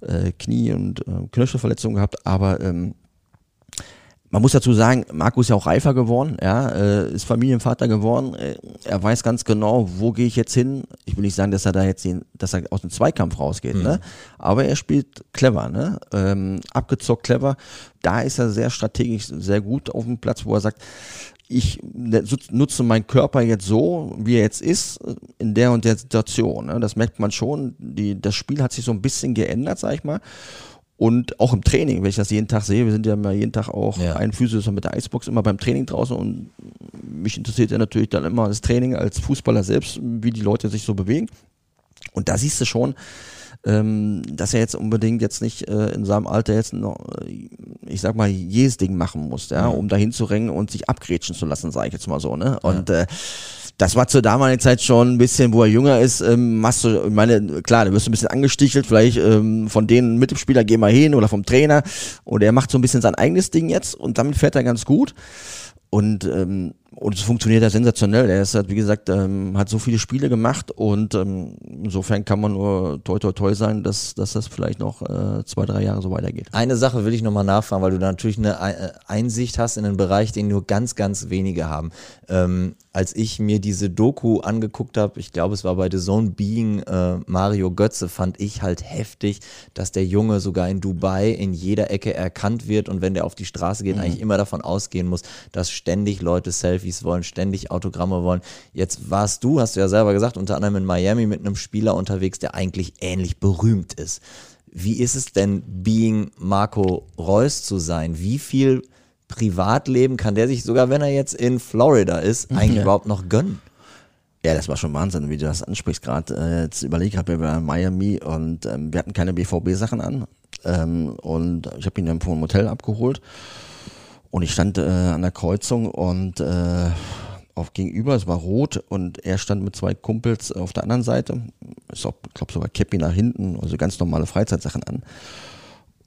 äh, Knie- und äh, Knöchelverletzungen gehabt, aber ähm, man muss dazu sagen, Marco ist ja auch reifer geworden, ja, äh, ist Familienvater geworden. Äh, er weiß ganz genau, wo gehe ich jetzt hin. Ich will nicht sagen, dass er da jetzt den, dass er aus dem Zweikampf rausgeht, mhm. ne? Aber er spielt clever, ne? Ähm, abgezockt clever. Da ist er sehr strategisch, sehr gut auf dem Platz, wo er sagt, ich ne, nutze meinen Körper jetzt so, wie er jetzt ist, in der und der Situation. Ne? Das merkt man schon. Die, das Spiel hat sich so ein bisschen geändert, sag ich mal. Und auch im Training, wenn ich das jeden Tag sehe, wir sind ja immer jeden Tag auch ja. ein Physiker mit der Icebox immer beim Training draußen und mich interessiert ja natürlich dann immer das Training als Fußballer selbst, wie die Leute sich so bewegen. Und da siehst du schon, ähm, dass er jetzt unbedingt jetzt nicht äh, in seinem Alter jetzt noch, äh, ich sag mal, jedes Ding machen muss, ja, um dahin zu rennen und sich abgrätschen zu lassen, sage ich jetzt mal so, ne? Und äh, das war zur damaligen Zeit schon ein bisschen, wo er jünger ist, ähm, machst du, ich meine, klar, da wirst du ein bisschen angestichelt, vielleicht ähm, von den Mitspieler geh mal hin oder vom Trainer. Und er macht so ein bisschen sein eigenes Ding jetzt und damit fährt er ganz gut. Und ähm, und es funktioniert ja sensationell. Er ist halt, wie gesagt, ähm, hat so viele Spiele gemacht und ähm, insofern kann man nur toi toi toi sein, dass, dass das vielleicht noch äh, zwei, drei Jahre so weitergeht. Eine Sache will ich nochmal nachfragen, weil du da natürlich eine äh, Einsicht hast in einen Bereich, den nur ganz, ganz wenige haben. Ähm, als ich mir diese Doku angeguckt habe, ich glaube, es war bei The Zone Being äh, Mario Götze, fand ich halt heftig, dass der Junge sogar in Dubai in jeder Ecke erkannt wird und wenn der auf die Straße geht, mhm. eigentlich immer davon ausgehen muss, dass ständig Leute Selfies wollen, ständig Autogramme wollen. Jetzt warst du, hast du ja selber gesagt, unter anderem in Miami mit einem Spieler unterwegs, der eigentlich ähnlich berühmt ist. Wie ist es denn, Being Marco Reus zu sein? Wie viel Privatleben kann der sich, sogar wenn er jetzt in Florida ist, eigentlich ja. überhaupt noch gönnen? Ja, das war schon Wahnsinn, wie du das ansprichst gerade. Äh, jetzt überlege ich, wir waren in Miami und ähm, wir hatten keine BVB-Sachen an. Ähm, und ich habe ihn dann vom Hotel abgeholt. Und ich stand äh, an der Kreuzung und äh, auf gegenüber, es war rot und er stand mit zwei Kumpels auf der anderen Seite. Ich glaube sogar Käppi nach hinten, also ganz normale Freizeitsachen an.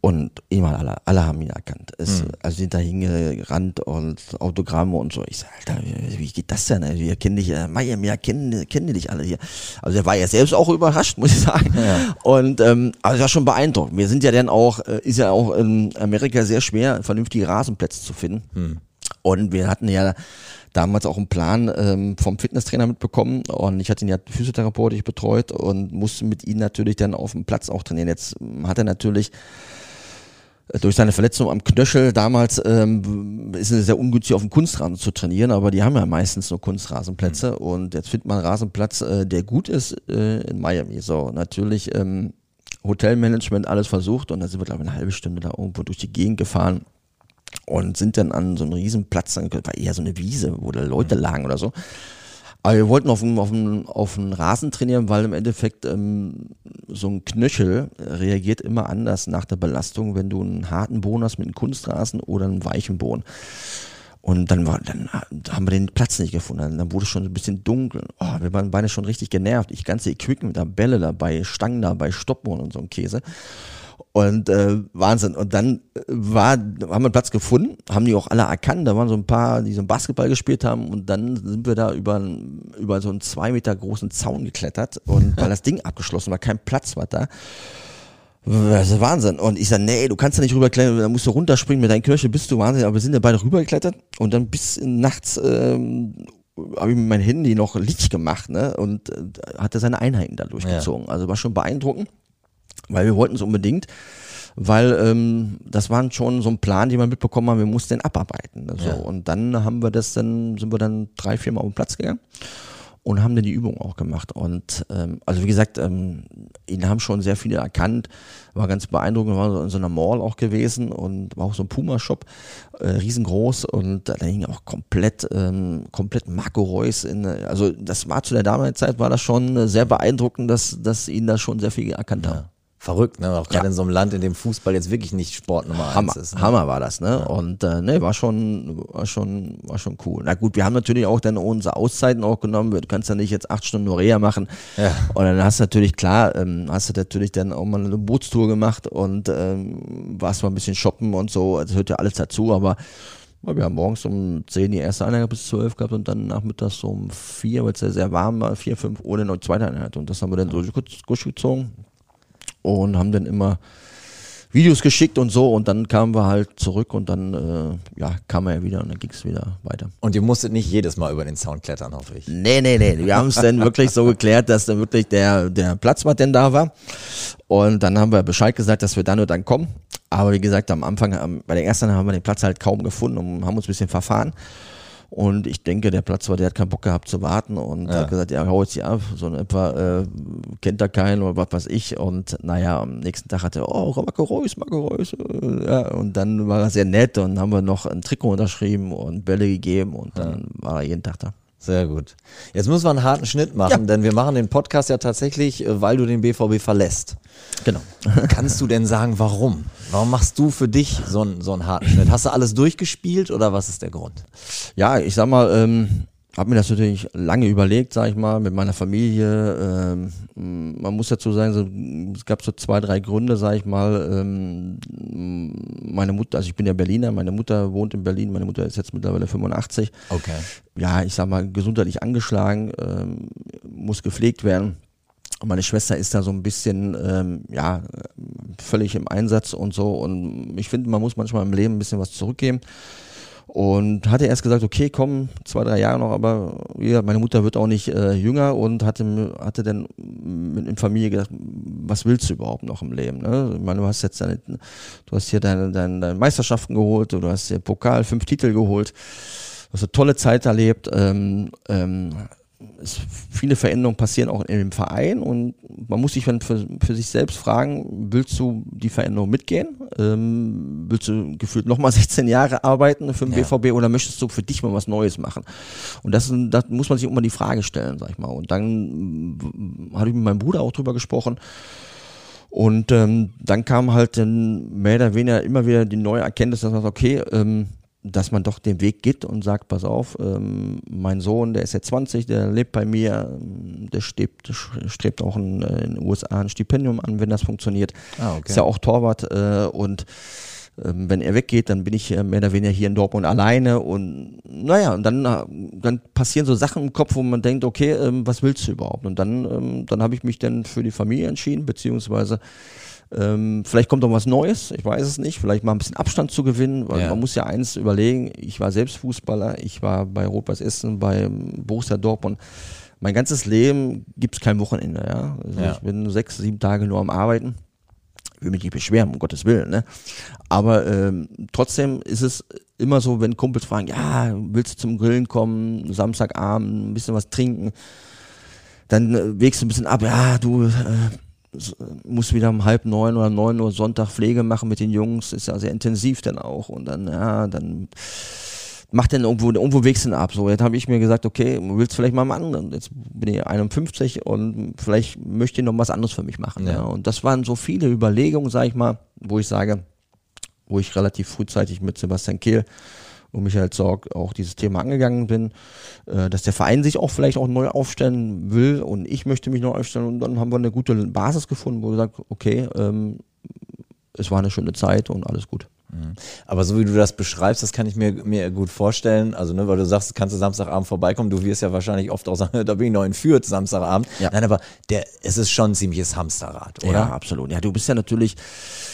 Und immer alle, alle haben ihn erkannt. Es, mhm. Also sind da hingerannt und Autogramme und so. Ich sag, Alter, wie, wie geht das denn? Also, wir kennen dich, äh, Miami, ja, kennen, kennen dich alle hier. Also er war ja selbst auch überrascht, muss ich sagen. Ja. Und ähm, also es war schon beeindruckend. Wir sind ja dann auch, äh, ist ja auch in Amerika sehr schwer, vernünftige Rasenplätze zu finden. Mhm. Und wir hatten ja damals auch einen Plan ähm, vom Fitnesstrainer mitbekommen und ich hatte ihn ja physiotherapeutisch betreut und musste mit ihm natürlich dann auf dem Platz auch trainieren. Jetzt hat er natürlich durch seine Verletzung am Knöchel damals ähm, ist es sehr ungünstig auf dem Kunstrasen zu trainieren, aber die haben ja meistens nur Kunstrasenplätze mhm. und jetzt findet man einen Rasenplatz, äh, der gut ist äh, in Miami. So, natürlich ähm, Hotelmanagement alles versucht und da sind wir glaube ich eine halbe Stunde da irgendwo durch die Gegend gefahren und sind dann an so einem riesen Platz, war eher so eine Wiese, wo da Leute mhm. lagen oder so. Aber wir wollten auf einen, auf, einen, auf einen Rasen trainieren, weil im Endeffekt ähm, so ein Knöchel reagiert immer anders nach der Belastung, wenn du einen harten Boden hast mit einem Kunstrasen oder einem weichen Boden. Und dann war, dann haben wir den Platz nicht gefunden. Dann wurde es schon ein bisschen dunkel. Oh, wir waren beide schon richtig genervt. Ich ganze Equipment da Bälle dabei, Stangen dabei, Stoppen und so ein Käse. Und äh, Wahnsinn. Und dann äh, war, haben wir einen Platz gefunden, haben die auch alle erkannt. Da waren so ein paar, die so ein Basketball gespielt haben. Und dann sind wir da über, über so einen zwei Meter großen Zaun geklettert. Und weil das Ding abgeschlossen war, kein Platz war da. Das ist Wahnsinn. Und ich sag, nee, du kannst da nicht rüberklettern, da musst du runterspringen mit deinem Kirche, bist du Wahnsinn. Aber wir sind ja beide rübergeklettert und dann bis nachts ähm, habe ich mit meinem Handy noch Licht gemacht, ne? Und äh, hat er seine Einheiten da durchgezogen. Ja. Also war schon beeindruckend weil wir wollten es unbedingt, weil ähm, das war schon so ein Plan, den wir mitbekommen haben, wir mussten den abarbeiten. So. Ja. Und dann haben wir das dann, sind wir dann drei, vier Mal auf den Platz gegangen und haben dann die Übung auch gemacht. Und ähm, also wie gesagt, ähm, ihn haben schon sehr viele erkannt, war ganz beeindruckend, war in so einer Mall auch gewesen und war auch so ein Puma-Shop, äh, riesengroß und da hing auch komplett, ähm, komplett Marco Reus in, also das war zu der damaligen Zeit, war das schon sehr beeindruckend, dass, dass ihn da schon sehr viel erkannt ja. haben. Verrückt, ne? Auch gerade ja. in so einem Land, in dem Fußball jetzt wirklich nicht Sport Nummer Hammer, eins ist. Ne? Hammer war das, ne? Ja. Und äh, ne, war schon, war schon, war schon cool. Na gut, wir haben natürlich auch dann unsere Auszeiten auch genommen. Du kannst ja nicht jetzt acht Stunden nur Reha machen. Ja. Und dann hast du natürlich klar, ähm, hast du natürlich dann auch mal eine Bootstour gemacht und ähm, warst mal ein bisschen shoppen und so. Das hört ja alles dazu, aber wir haben morgens um 10 die erste Einheit bis 12 gehabt und dann nachmittags so um 4, weil es ja sehr warm war, 4, 5 Uhr dann noch die zweite Einheit. Und das haben wir dann so kurz durchgezogen und haben dann immer Videos geschickt und so und dann kamen wir halt zurück und dann äh, ja, kam er ja wieder und dann ging es wieder weiter. Und ihr musstet nicht jedes Mal über den Zaun klettern, hoffe ich. Nee, nee, nee. Wir haben es dann wirklich so geklärt, dass dann wirklich der, der Platzwart denn da war. Und dann haben wir Bescheid gesagt, dass wir dann und dann kommen. Aber wie gesagt, am Anfang, bei der ersten haben wir den Platz halt kaum gefunden und haben uns ein bisschen verfahren. Und ich denke, der Platz war, der hat keinen Bock gehabt zu warten und ja. hat gesagt, ja, hau jetzt hier ab, so in etwa, äh, kennt er keinen oder was weiß ich. Und naja, am nächsten Tag hat er, oh, Marco Reus, Marco Reus. Äh, ja, und dann war er sehr nett und haben wir noch ein Trikot unterschrieben und Bälle gegeben und dann ja. war er jeden Tag da. Sehr gut. Jetzt müssen wir einen harten Schnitt machen, Ja. denn wir machen den Podcast ja tatsächlich, äh, weil du den BVB verlässt. Genau. Kannst du denn sagen, warum? Warum machst du für dich so einen, so einen harten Schnitt? Hast du alles durchgespielt oder was ist der Grund? Ja, ich sag mal, ähm, habe mir das natürlich lange überlegt, sag ich mal, mit meiner Familie. Ähm, man muss dazu sagen, so, es gab so zwei, drei Gründe, sag ich mal. Ähm, meine Mutter, also ich bin ja Berliner, meine Mutter wohnt in Berlin, meine Mutter ist jetzt mittlerweile 85. Okay. Ja, ich sag mal, gesundheitlich angeschlagen, ähm, muss gepflegt werden. Meine Schwester ist da so ein bisschen, ähm, ja, völlig im Einsatz und so. Und ich finde, man muss manchmal im Leben ein bisschen was zurückgeben. Und hatte erst gesagt, okay, komm, zwei, drei Jahre noch, aber gesagt, meine Mutter wird auch nicht äh, jünger und hatte, hatte dann in Familie gedacht, was willst du überhaupt noch im Leben? Ne? Ich meine, du hast jetzt deine, du hast hier deine, deine, deine Meisterschaften geholt, du hast hier Pokal, fünf Titel geholt, du hast eine tolle Zeit erlebt, ähm, ähm, es, viele Veränderungen passieren auch in dem Verein und man muss sich dann für, für sich selbst fragen, willst du die Veränderung mitgehen? Ähm, willst du gefühlt nochmal 16 Jahre arbeiten für den Ja. BVB oder möchtest du für dich mal was Neues machen? Und das, das muss man sich immer die Frage stellen, sag ich mal. Und dann mm, hatte ich mit meinem Bruder auch drüber gesprochen. Und ähm, dann kam halt dann mehr oder weniger immer wieder die neue Erkenntnis, dass man sagt, okay, ähm, dass man doch den Weg geht und sagt, pass auf, ähm, mein Sohn, der ist jetzt 20, der lebt bei mir, ähm, der strebt, strebt auch in, äh, in den USA ein Stipendium an, wenn das funktioniert. Ah, okay. Ist ja auch Torwart äh, und wenn er weggeht, dann bin ich äh, mehr oder weniger hier in Dortmund alleine und naja, und dann, äh, dann passieren so Sachen im Kopf, wo man denkt, okay, ähm, was willst du überhaupt? Und dann, ähm, dann habe ich mich dann für die Familie entschieden, beziehungsweise ähm, vielleicht kommt noch was Neues, ich weiß es nicht, vielleicht mal ein bisschen Abstand zu gewinnen, weil Ja. man muss ja eins überlegen, ich war selbst Fußballer, ich war bei Rot-Weiß Essen, bei Borussia Dortmund. Mein ganzes Leben gibt's kein Wochenende, ja. Also Ja. Ich bin sechs, sieben Tage nur am Arbeiten will mich nicht beschweren, um Gottes Willen, ne? Aber ähm, trotzdem ist es immer so, wenn Kumpels fragen, ja, willst du zum Grillen kommen, Samstagabend, ein bisschen was trinken, dann äh, wägst du ein bisschen ab, ja, du äh, s- musst wieder um halb neun oder neun Uhr Sonntag Pflege machen mit den Jungs, ist ja sehr intensiv dann auch und dann, ja, dann macht dann irgendwo, irgendwo wächst du ab. So, jetzt habe ich mir gesagt, okay, willst du vielleicht mal machen? Jetzt bin ich 51 und vielleicht möchte ich noch was anderes für mich machen. Ja. Ja. Und das waren so viele Überlegungen, sage ich mal, wo ich sage, wo ich relativ frühzeitig mit Sebastian Kehl und Michael Zorg auch dieses Thema angegangen bin, äh, dass der Verein sich auch vielleicht auch neu aufstellen will und ich möchte mich neu aufstellen und dann haben wir eine gute Basis gefunden, wo wir sagen, okay, ähm, es war eine schöne Zeit und alles gut. Aber so wie du das beschreibst, das kann ich mir, mir gut vorstellen. Also, ne, weil du sagst, kannst du Samstagabend vorbeikommen. Du wirst ja wahrscheinlich oft auch sagen, da bin ich noch in Fürth Samstagabend. Ja. Nein, aber der, es ist schon ein ziemliches Hamsterrad, oder? Ja, absolut. Ja, du bist ja natürlich,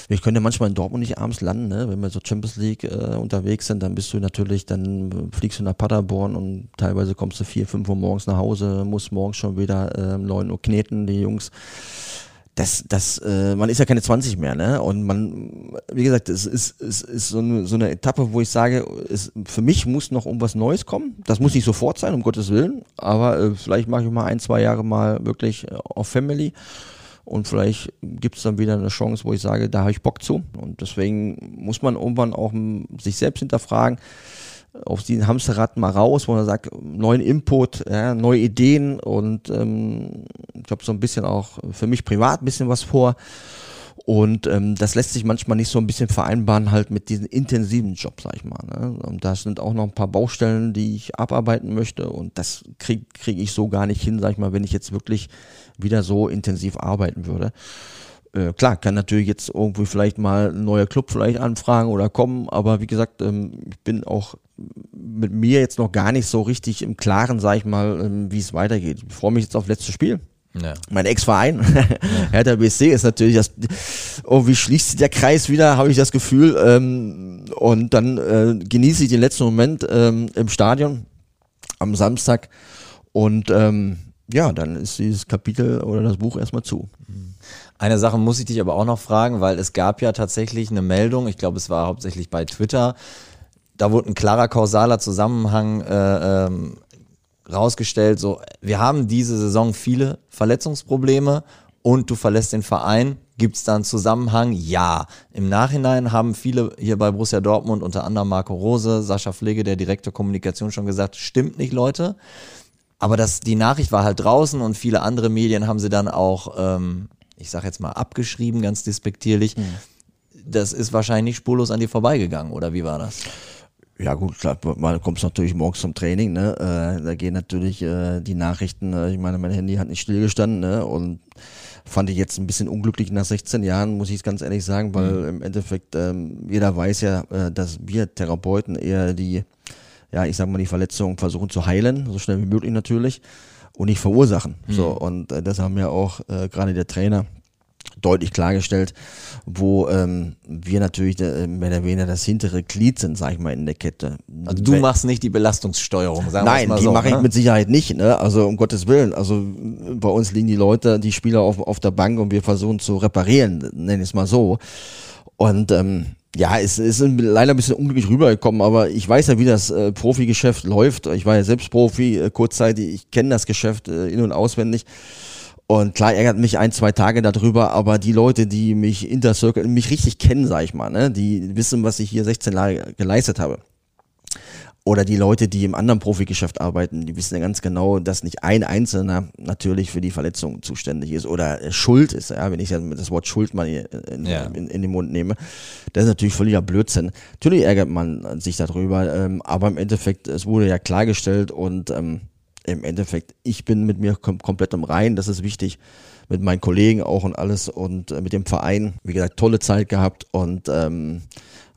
wir können ja manchmal in Dortmund nicht abends landen, ne? wenn wir so Champions League äh, unterwegs sind, dann bist du natürlich, dann äh, fliegst du nach Paderborn und teilweise kommst du vier, fünf Uhr morgens nach Hause, musst morgens schon wieder äh, neun Uhr kneten, die Jungs. Das, das, äh, man ist ja keine 20 mehr, ne? Und man, wie gesagt, es ist, es ist so, eine, so eine Etappe, wo ich sage, es, für mich muss noch um was Neues kommen. Das muss nicht sofort sein, um Gottes Willen. Aber äh, vielleicht mache ich mal ein, zwei Jahre mal wirklich äh, auf Family. Und vielleicht gibt es dann wieder eine Chance, wo ich sage, da habe ich Bock zu. Und deswegen muss man irgendwann auch sich selbst hinterfragen, auf diesen Hamsterrad mal raus, wo man sagt, neuen Input, ja, neue Ideen und ähm, ich habe so ein bisschen auch für mich privat ein bisschen was vor. Und ähm, das lässt sich manchmal nicht so ein bisschen vereinbaren halt mit diesen intensiven Job, sag ich mal. Ne? Und da sind auch noch ein paar Baustellen, die ich abarbeiten möchte und das kriege krieg ich so gar nicht hin, sag ich mal, wenn ich jetzt wirklich wieder so intensiv arbeiten würde. Äh, klar, kann natürlich jetzt irgendwie vielleicht mal ein neuer Club vielleicht anfragen oder kommen, aber wie gesagt, ähm, ich bin auch mit mir jetzt noch gar nicht so richtig im Klaren, sag ich mal, ähm, wie es weitergeht. Ich freue mich jetzt auf letztes Spiel. Ja. Mein Ex-Verein, Hertha BSC, ist natürlich das, oh, wie schließt sich der Kreis wieder, habe ich das Gefühl. Ähm, und dann äh, genieße ich den letzten Moment ähm, im Stadion am Samstag. Und ähm, ja, dann ist dieses Kapitel oder das Buch erstmal zu. Eine Sache muss ich dich aber auch noch fragen, weil es gab ja tatsächlich eine Meldung, ich glaube, es war hauptsächlich bei Twitter, da wurde ein klarer kausaler Zusammenhang äh, ähm, rausgestellt, so, wir haben diese Saison viele Verletzungsprobleme und du verlässt den Verein, Gibt es da einen Zusammenhang? Ja. Im Nachhinein haben viele hier bei Borussia Dortmund, unter anderem Marco Rose, Sascha Pflege, der Direktor Kommunikation, schon gesagt, stimmt nicht, Leute. Aber das, die Nachricht war halt draußen und viele andere Medien haben sie dann auch, ähm, ich sag jetzt mal, abgeschrieben, ganz despektierlich. Mhm. Das ist wahrscheinlich spurlos an dir vorbeigegangen, oder wie war das? Ja gut, klar, man kommt natürlich morgens zum Training, ne? Äh, da gehen natürlich äh, die Nachrichten, äh, ich meine, mein Handy hat nicht stillgestanden, ne? Und fand ich jetzt ein bisschen unglücklich nach 16 Jahren, muss ich es ganz ehrlich sagen, weil mhm. im Endeffekt ähm, jeder weiß ja, äh, dass wir Therapeuten eher die, ja, ich sag mal, die Verletzung versuchen zu heilen, so schnell wie möglich natürlich, und nicht verursachen. Mhm. So, und äh, das haben ja auch äh, gerade der Trainer deutlich klargestellt, wo ähm, wir natürlich äh, mehr oder weniger das hintere Glied sind, sag ich mal, in der Kette. Also du Wenn, machst nicht die Belastungssteuerung, sagen Nein, mal die so, mache ne? ich mit Sicherheit nicht, ne? Also um Gottes Willen. Also bei uns liegen die Leute, die Spieler auf, auf der Bank und wir versuchen zu reparieren, nenne ich es mal so. Und ähm, ja, es ist leider ein bisschen unglücklich rübergekommen, aber ich weiß ja, wie das äh, Profigeschäft läuft. Ich war ja selbst Profi äh, kurzzeitig, ich kenne das Geschäft äh, in- und auswendig. Und klar ärgert mich ein, zwei Tage darüber, aber die Leute, die mich Inter Circle, mich richtig kennen, sag ich mal, ne, die wissen, was ich hier 16 Jahre geleistet habe. Oder die Leute, die im anderen Profigeschäft arbeiten, die wissen ja ganz genau, dass nicht ein Einzelner natürlich für die Verletzung zuständig ist oder schuld ist, ja, wenn ich das Wort Schuld mal in, ja. in, in, den Mund nehme. Das ist natürlich völliger Blödsinn. Natürlich ärgert man sich darüber, ähm, aber im Endeffekt, es wurde ja klargestellt und ähm, im Endeffekt, ich bin mit mir kom komplett im Rein, das ist wichtig, mit meinen Kollegen auch und alles und äh, mit dem Verein, wie gesagt, tolle Zeit gehabt und, ähm,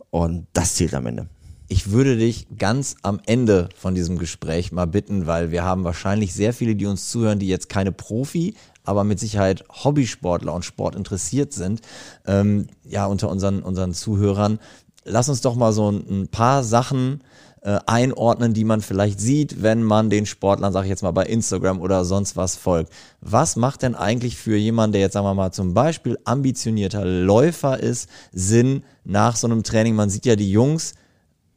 und das zählt am Ende. Ich würde dich ganz am Ende von diesem Gespräch mal bitten, weil wir haben wahrscheinlich sehr viele, die uns zuhören, die jetzt keine Profi, aber mit Sicherheit Hobbysportler und Sport interessiert sind. Ähm, ja, unter unseren, unseren Zuhörern. Lass uns doch mal so ein, ein paar Sachen äh, einordnen, die man vielleicht sieht, wenn man den Sportlern, sage ich jetzt mal, bei Instagram oder sonst was folgt. Was macht denn eigentlich für jemanden, der jetzt, sagen wir mal, zum Beispiel ambitionierter Läufer ist, Sinn nach so einem Training? Man sieht ja die Jungs,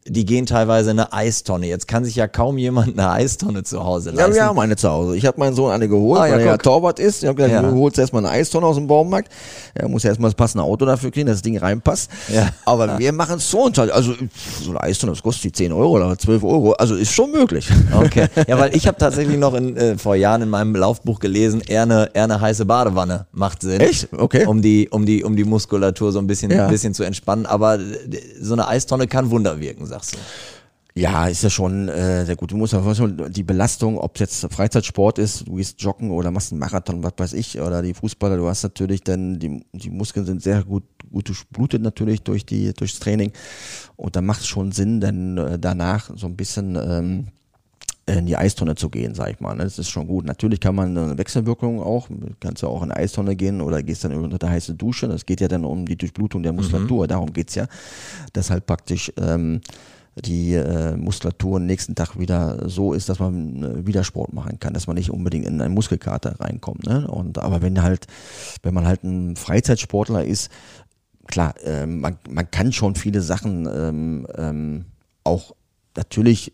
die gehen teilweise in eine Eistonne. Jetzt kann sich ja kaum jemand eine Eistonne zu Hause leisten. Ja, wir haben eine zu Hause. Ich habe meinen Sohn eine geholt, ah, ja, weil er ja Torwart ist. Ich habe gesagt, ja. du holst erstmal eine Eistonne aus dem Baumarkt. Er muss ja erstmal das passende Auto dafür kriegen, dass das Ding reinpasst. Ja. Aber ja. wir machen es so und Also so eine Eistonne, das kostet die 10 Euro oder 12 Euro. Also ist schon möglich. Okay. Ja, weil ich habe tatsächlich noch in, äh, vor Jahren in meinem Laufbuch gelesen, eher eine, eher eine heiße Badewanne macht Sinn. Echt? Okay. Um die, um die, um die Muskulatur so ein bisschen, ein bisschen zu entspannen. Aber so eine Eistonne kann Wunder wirken, sagst du. Ja, ist ja schon äh, sehr gut. Du musst ja die Belastung, ob es jetzt Freizeitsport ist, du gehst joggen oder machst einen Marathon, was weiß ich, oder die Fußballer, du hast natürlich dann, die, die Muskeln sind sehr gut, gut durchblutet natürlich durch die, durchs Training. Und da macht es schon Sinn, dann äh, danach so ein bisschen ähm, in die Eistonne zu gehen, sag ich mal. Ne? Das ist schon gut. Natürlich kann man eine Wechselwirkung auch, kannst du auch in eine Eistonne gehen oder gehst dann unter der heiße Dusche. Das geht ja dann um die Durchblutung der Muskulatur, mhm. darum geht's ja. Das halt praktisch ähm, die äh, Muskulatur am nächsten Tag wieder so ist, dass man äh, wieder Sport machen kann, dass man nicht unbedingt in einen Muskelkater reinkommt. Ne? Und aber wenn halt, wenn man halt ein Freizeitsportler ist, klar, äh, man, man kann schon viele Sachen ähm, ähm, auch natürlich,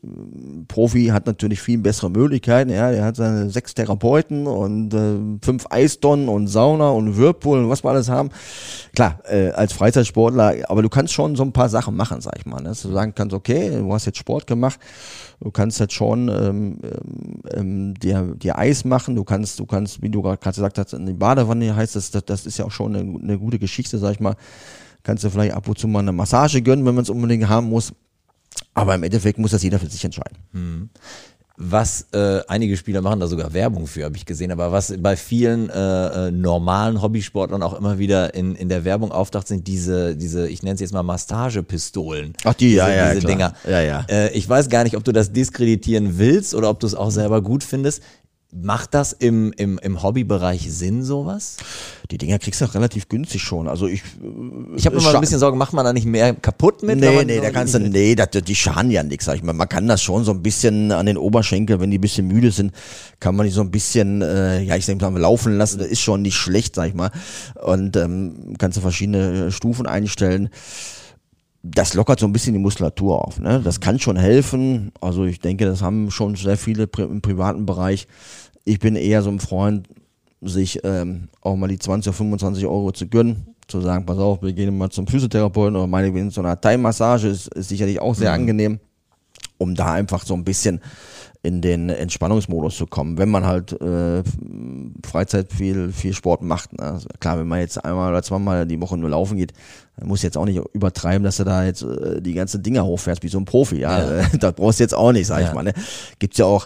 Profi hat natürlich viel bessere Möglichkeiten. Ja, er hat seine sechs Therapeuten und äh, fünf Eistonnen und Sauna und Whirlpool und was wir alles haben. Klar, äh, als Freizeitsportler, aber du kannst schon so ein paar Sachen machen, sag ich mal. Ne? Dass du sagen kannst, okay, du hast jetzt Sport gemacht, du kannst jetzt schon ähm, ähm, dir, dir Eis machen, du kannst, du kannst, wie du gerade gesagt hast, in die Badewanne heißt das, das, das ist ja auch schon eine, eine gute Geschichte, sag ich mal. Kannst du vielleicht ab und zu mal eine Massage gönnen, wenn man es unbedingt haben muss. Aber im Endeffekt muss das jeder für sich entscheiden. Hm. Was äh, einige Spieler machen da sogar Werbung für, habe ich gesehen, aber was bei vielen äh, äh, normalen Hobbysportlern auch immer wieder in, in der Werbung auftaucht, sind diese, diese, ich nenne es jetzt mal Massagepistolen. Ach die, diese, ja, ja, diese klar. Dinger. Ja, ja. Äh, ich weiß gar nicht, ob du das diskreditieren willst oder ob du es auch selber gut findest. Macht das im, im, im Hobbybereich Sinn, sowas? Die Dinger kriegst du auch relativ günstig schon. Also ich. Ich habe immer ein bisschen Sorge, macht man da nicht mehr kaputt mit? Nee, nee, da kannst du, nee, das, die schaden ja nichts, sag ich mal. Man kann das schon so ein bisschen an den Oberschenkel, wenn die ein bisschen müde sind, kann man die so ein bisschen, äh, ja, ich denke mal, laufen lassen. Das ist schon nicht schlecht, sag ich mal. Und ähm, kannst du verschiedene Stufen einstellen das lockert so ein bisschen die Muskulatur auf. Ne? Das kann schon helfen. Also ich denke, das haben schon sehr viele im privaten Bereich. Ich bin eher so ein Freund, sich ähm, auch mal die 20 oder 25 Euro zu gönnen, zu sagen, pass auf, wir gehen mal zum Physiotherapeuten oder meinetwegen so eine Thai-Massage ist, ist sicherlich auch sehr angenehm, um da einfach so ein bisschen in den Entspannungsmodus zu kommen, wenn man halt äh, Freizeit viel, viel Sport macht. Ne? Also klar, wenn man jetzt einmal oder zweimal die Woche nur laufen geht, dann muss jetzt auch nicht übertreiben, dass du da jetzt äh, die ganzen Dinger hochfährst wie so ein Profi. Ja, Ja. das brauchst du jetzt auch nicht, sag Ja. ich mal. Ne? Gibt's ja auch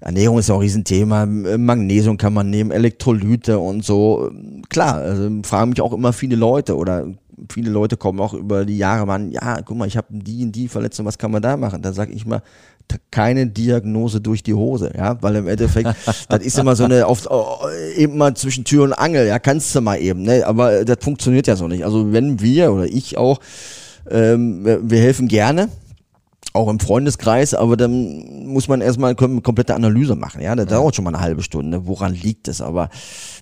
Ernährung ist ja auch ein Riesenthema. Magnesium kann man nehmen, Elektrolyte und so. Klar, also fragen mich auch immer viele Leute oder viele Leute kommen auch über die Jahre mal, ja, guck mal, ich habe die und die Verletzung, was kann man da machen? Da sage ich mal, keine Diagnose durch die Hose, ja, weil im Endeffekt, das ist immer so eine, auf, oh, eben mal zwischen Tür und Angel, ja, kannst du mal eben, ne, aber das funktioniert ja so nicht. Also wenn wir oder ich auch, ähm, wir helfen gerne, auch im Freundeskreis, aber dann muss man erstmal eine komplette Analyse machen. Ja, das dauert schon mal eine halbe Stunde. Woran liegt es? Aber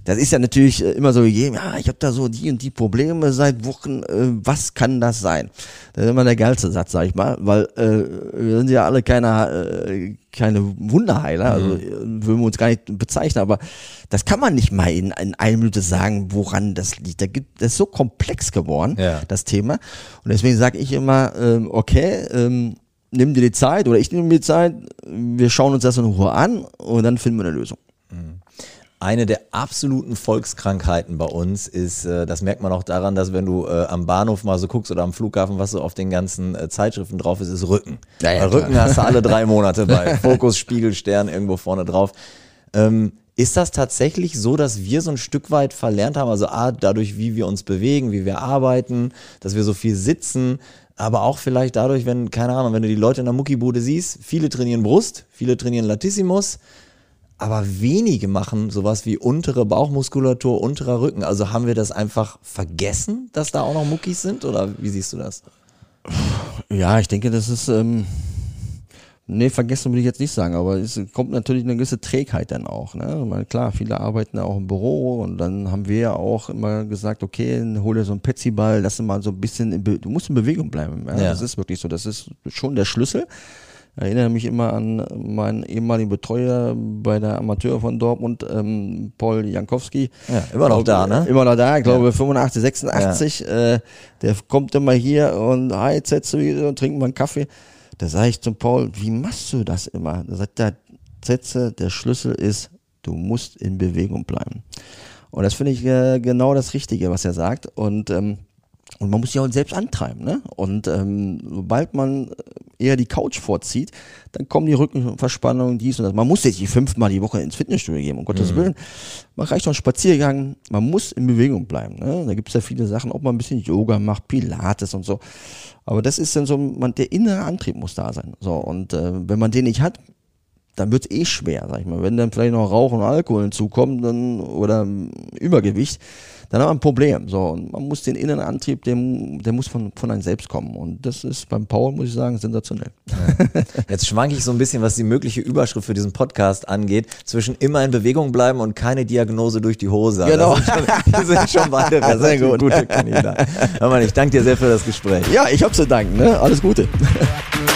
das ist ja natürlich äh, immer so gegeben, ja, ich habe da so die und die Probleme seit Wochen. Äh, was kann das sein? Das ist immer der geilste Satz, sag ich mal, weil äh, wir sind ja alle keine, äh, keine Wunderheiler, also äh, würden wir uns gar nicht bezeichnen, aber das kann man nicht mal in, in einer Minute sagen, woran das liegt. Da gibt, das ist so komplex geworden, Ja. das Thema. Und deswegen sage ich immer, ähm, okay, ähm, nimm dir die Zeit oder ich nehme mir die Zeit, wir schauen uns das in Ruhe an und dann finden wir eine Lösung. Eine der absoluten Volkskrankheiten bei uns ist, äh, das merkt man auch daran, dass wenn du äh, am Bahnhof mal so guckst oder am Flughafen, was so auf den ganzen äh, Zeitschriften drauf ist, ist Rücken. Ja, ja, Weil klar. Rücken hast du alle drei Monate bei Fokus, Spiegel, Stern irgendwo vorne drauf. Ähm, ist das tatsächlich so, dass wir so ein Stück weit verlernt haben, also A, dadurch, wie wir uns bewegen, wie wir arbeiten, dass wir so viel sitzen, aber auch vielleicht dadurch, wenn, keine Ahnung, wenn du die Leute in der Muckibude siehst, viele trainieren Brust, viele trainieren Latissimus, aber wenige machen sowas wie untere Bauchmuskulatur, unterer Rücken. Also haben wir das einfach vergessen, dass da auch noch Muckis sind? Oder wie siehst du das? Ja, ich denke, das ist, ähm, nee, vergessen würde ich jetzt nicht sagen, aber es kommt natürlich eine gewisse Trägheit dann auch. Ne? Meine, klar, viele arbeiten ja auch im Büro und dann haben wir ja auch immer gesagt, okay, hol dir so einen Petsy-Ball, lass ihn mal so ein bisschen, in Be du musst in Bewegung bleiben. Ja? Ja. Das ist wirklich so, das ist schon der Schlüssel. Ich erinnere mich immer an meinen ehemaligen Betreuer bei der Amateur von Dortmund, ähm, Paul Jankowski. Ja, immer noch da, ne? Immer noch da, ich glaube 85, 86. Äh, der kommt immer hier und hi, wieder und trinkt mal einen Kaffee. Da sage ich zum Paul, wie machst du das immer? Da sagt der Zetze, der Schlüssel ist, du musst in Bewegung bleiben. Und das finde ich äh, genau das Richtige, was er sagt. Und ähm, und man muss sich auch selbst antreiben, ne? Und ähm, sobald man eher die Couch vorzieht, dann kommen die Rückenverspannungen, dies und das. Man muss jetzt nicht fünfmal die Woche ins Fitnessstudio gehen, um Gottes Willen. Man reicht doch ein Spaziergang, man muss in Bewegung bleiben. Ne? Da gibt es ja viele Sachen, ob man ein bisschen Yoga macht, Pilates und so. Aber das ist dann so, man, der innere Antrieb muss da sein. So, und äh, wenn man den nicht hat, dann wird es eh schwer, sag ich mal. Wenn dann vielleicht noch Rauch und Alkohol hinzukommt dann, oder Übergewicht, dann haben wir ein Problem. So, und man muss den inneren Antrieb, der, der muss von, von einem selbst kommen. Und das ist beim Paul, muss ich sagen, sensationell. Jetzt schwanke ich so ein bisschen, was die mögliche Überschrift für diesen Podcast angeht, zwischen immer in Bewegung bleiben und keine Diagnose durch die Hose. Genau. Das sind schon, das sind schon beide Sehr relativ gut. gute Kandidaten. Hör mal, ich danke dir sehr für das Gespräch. Ja, ich hab zu danken. Ne? Alles Gute.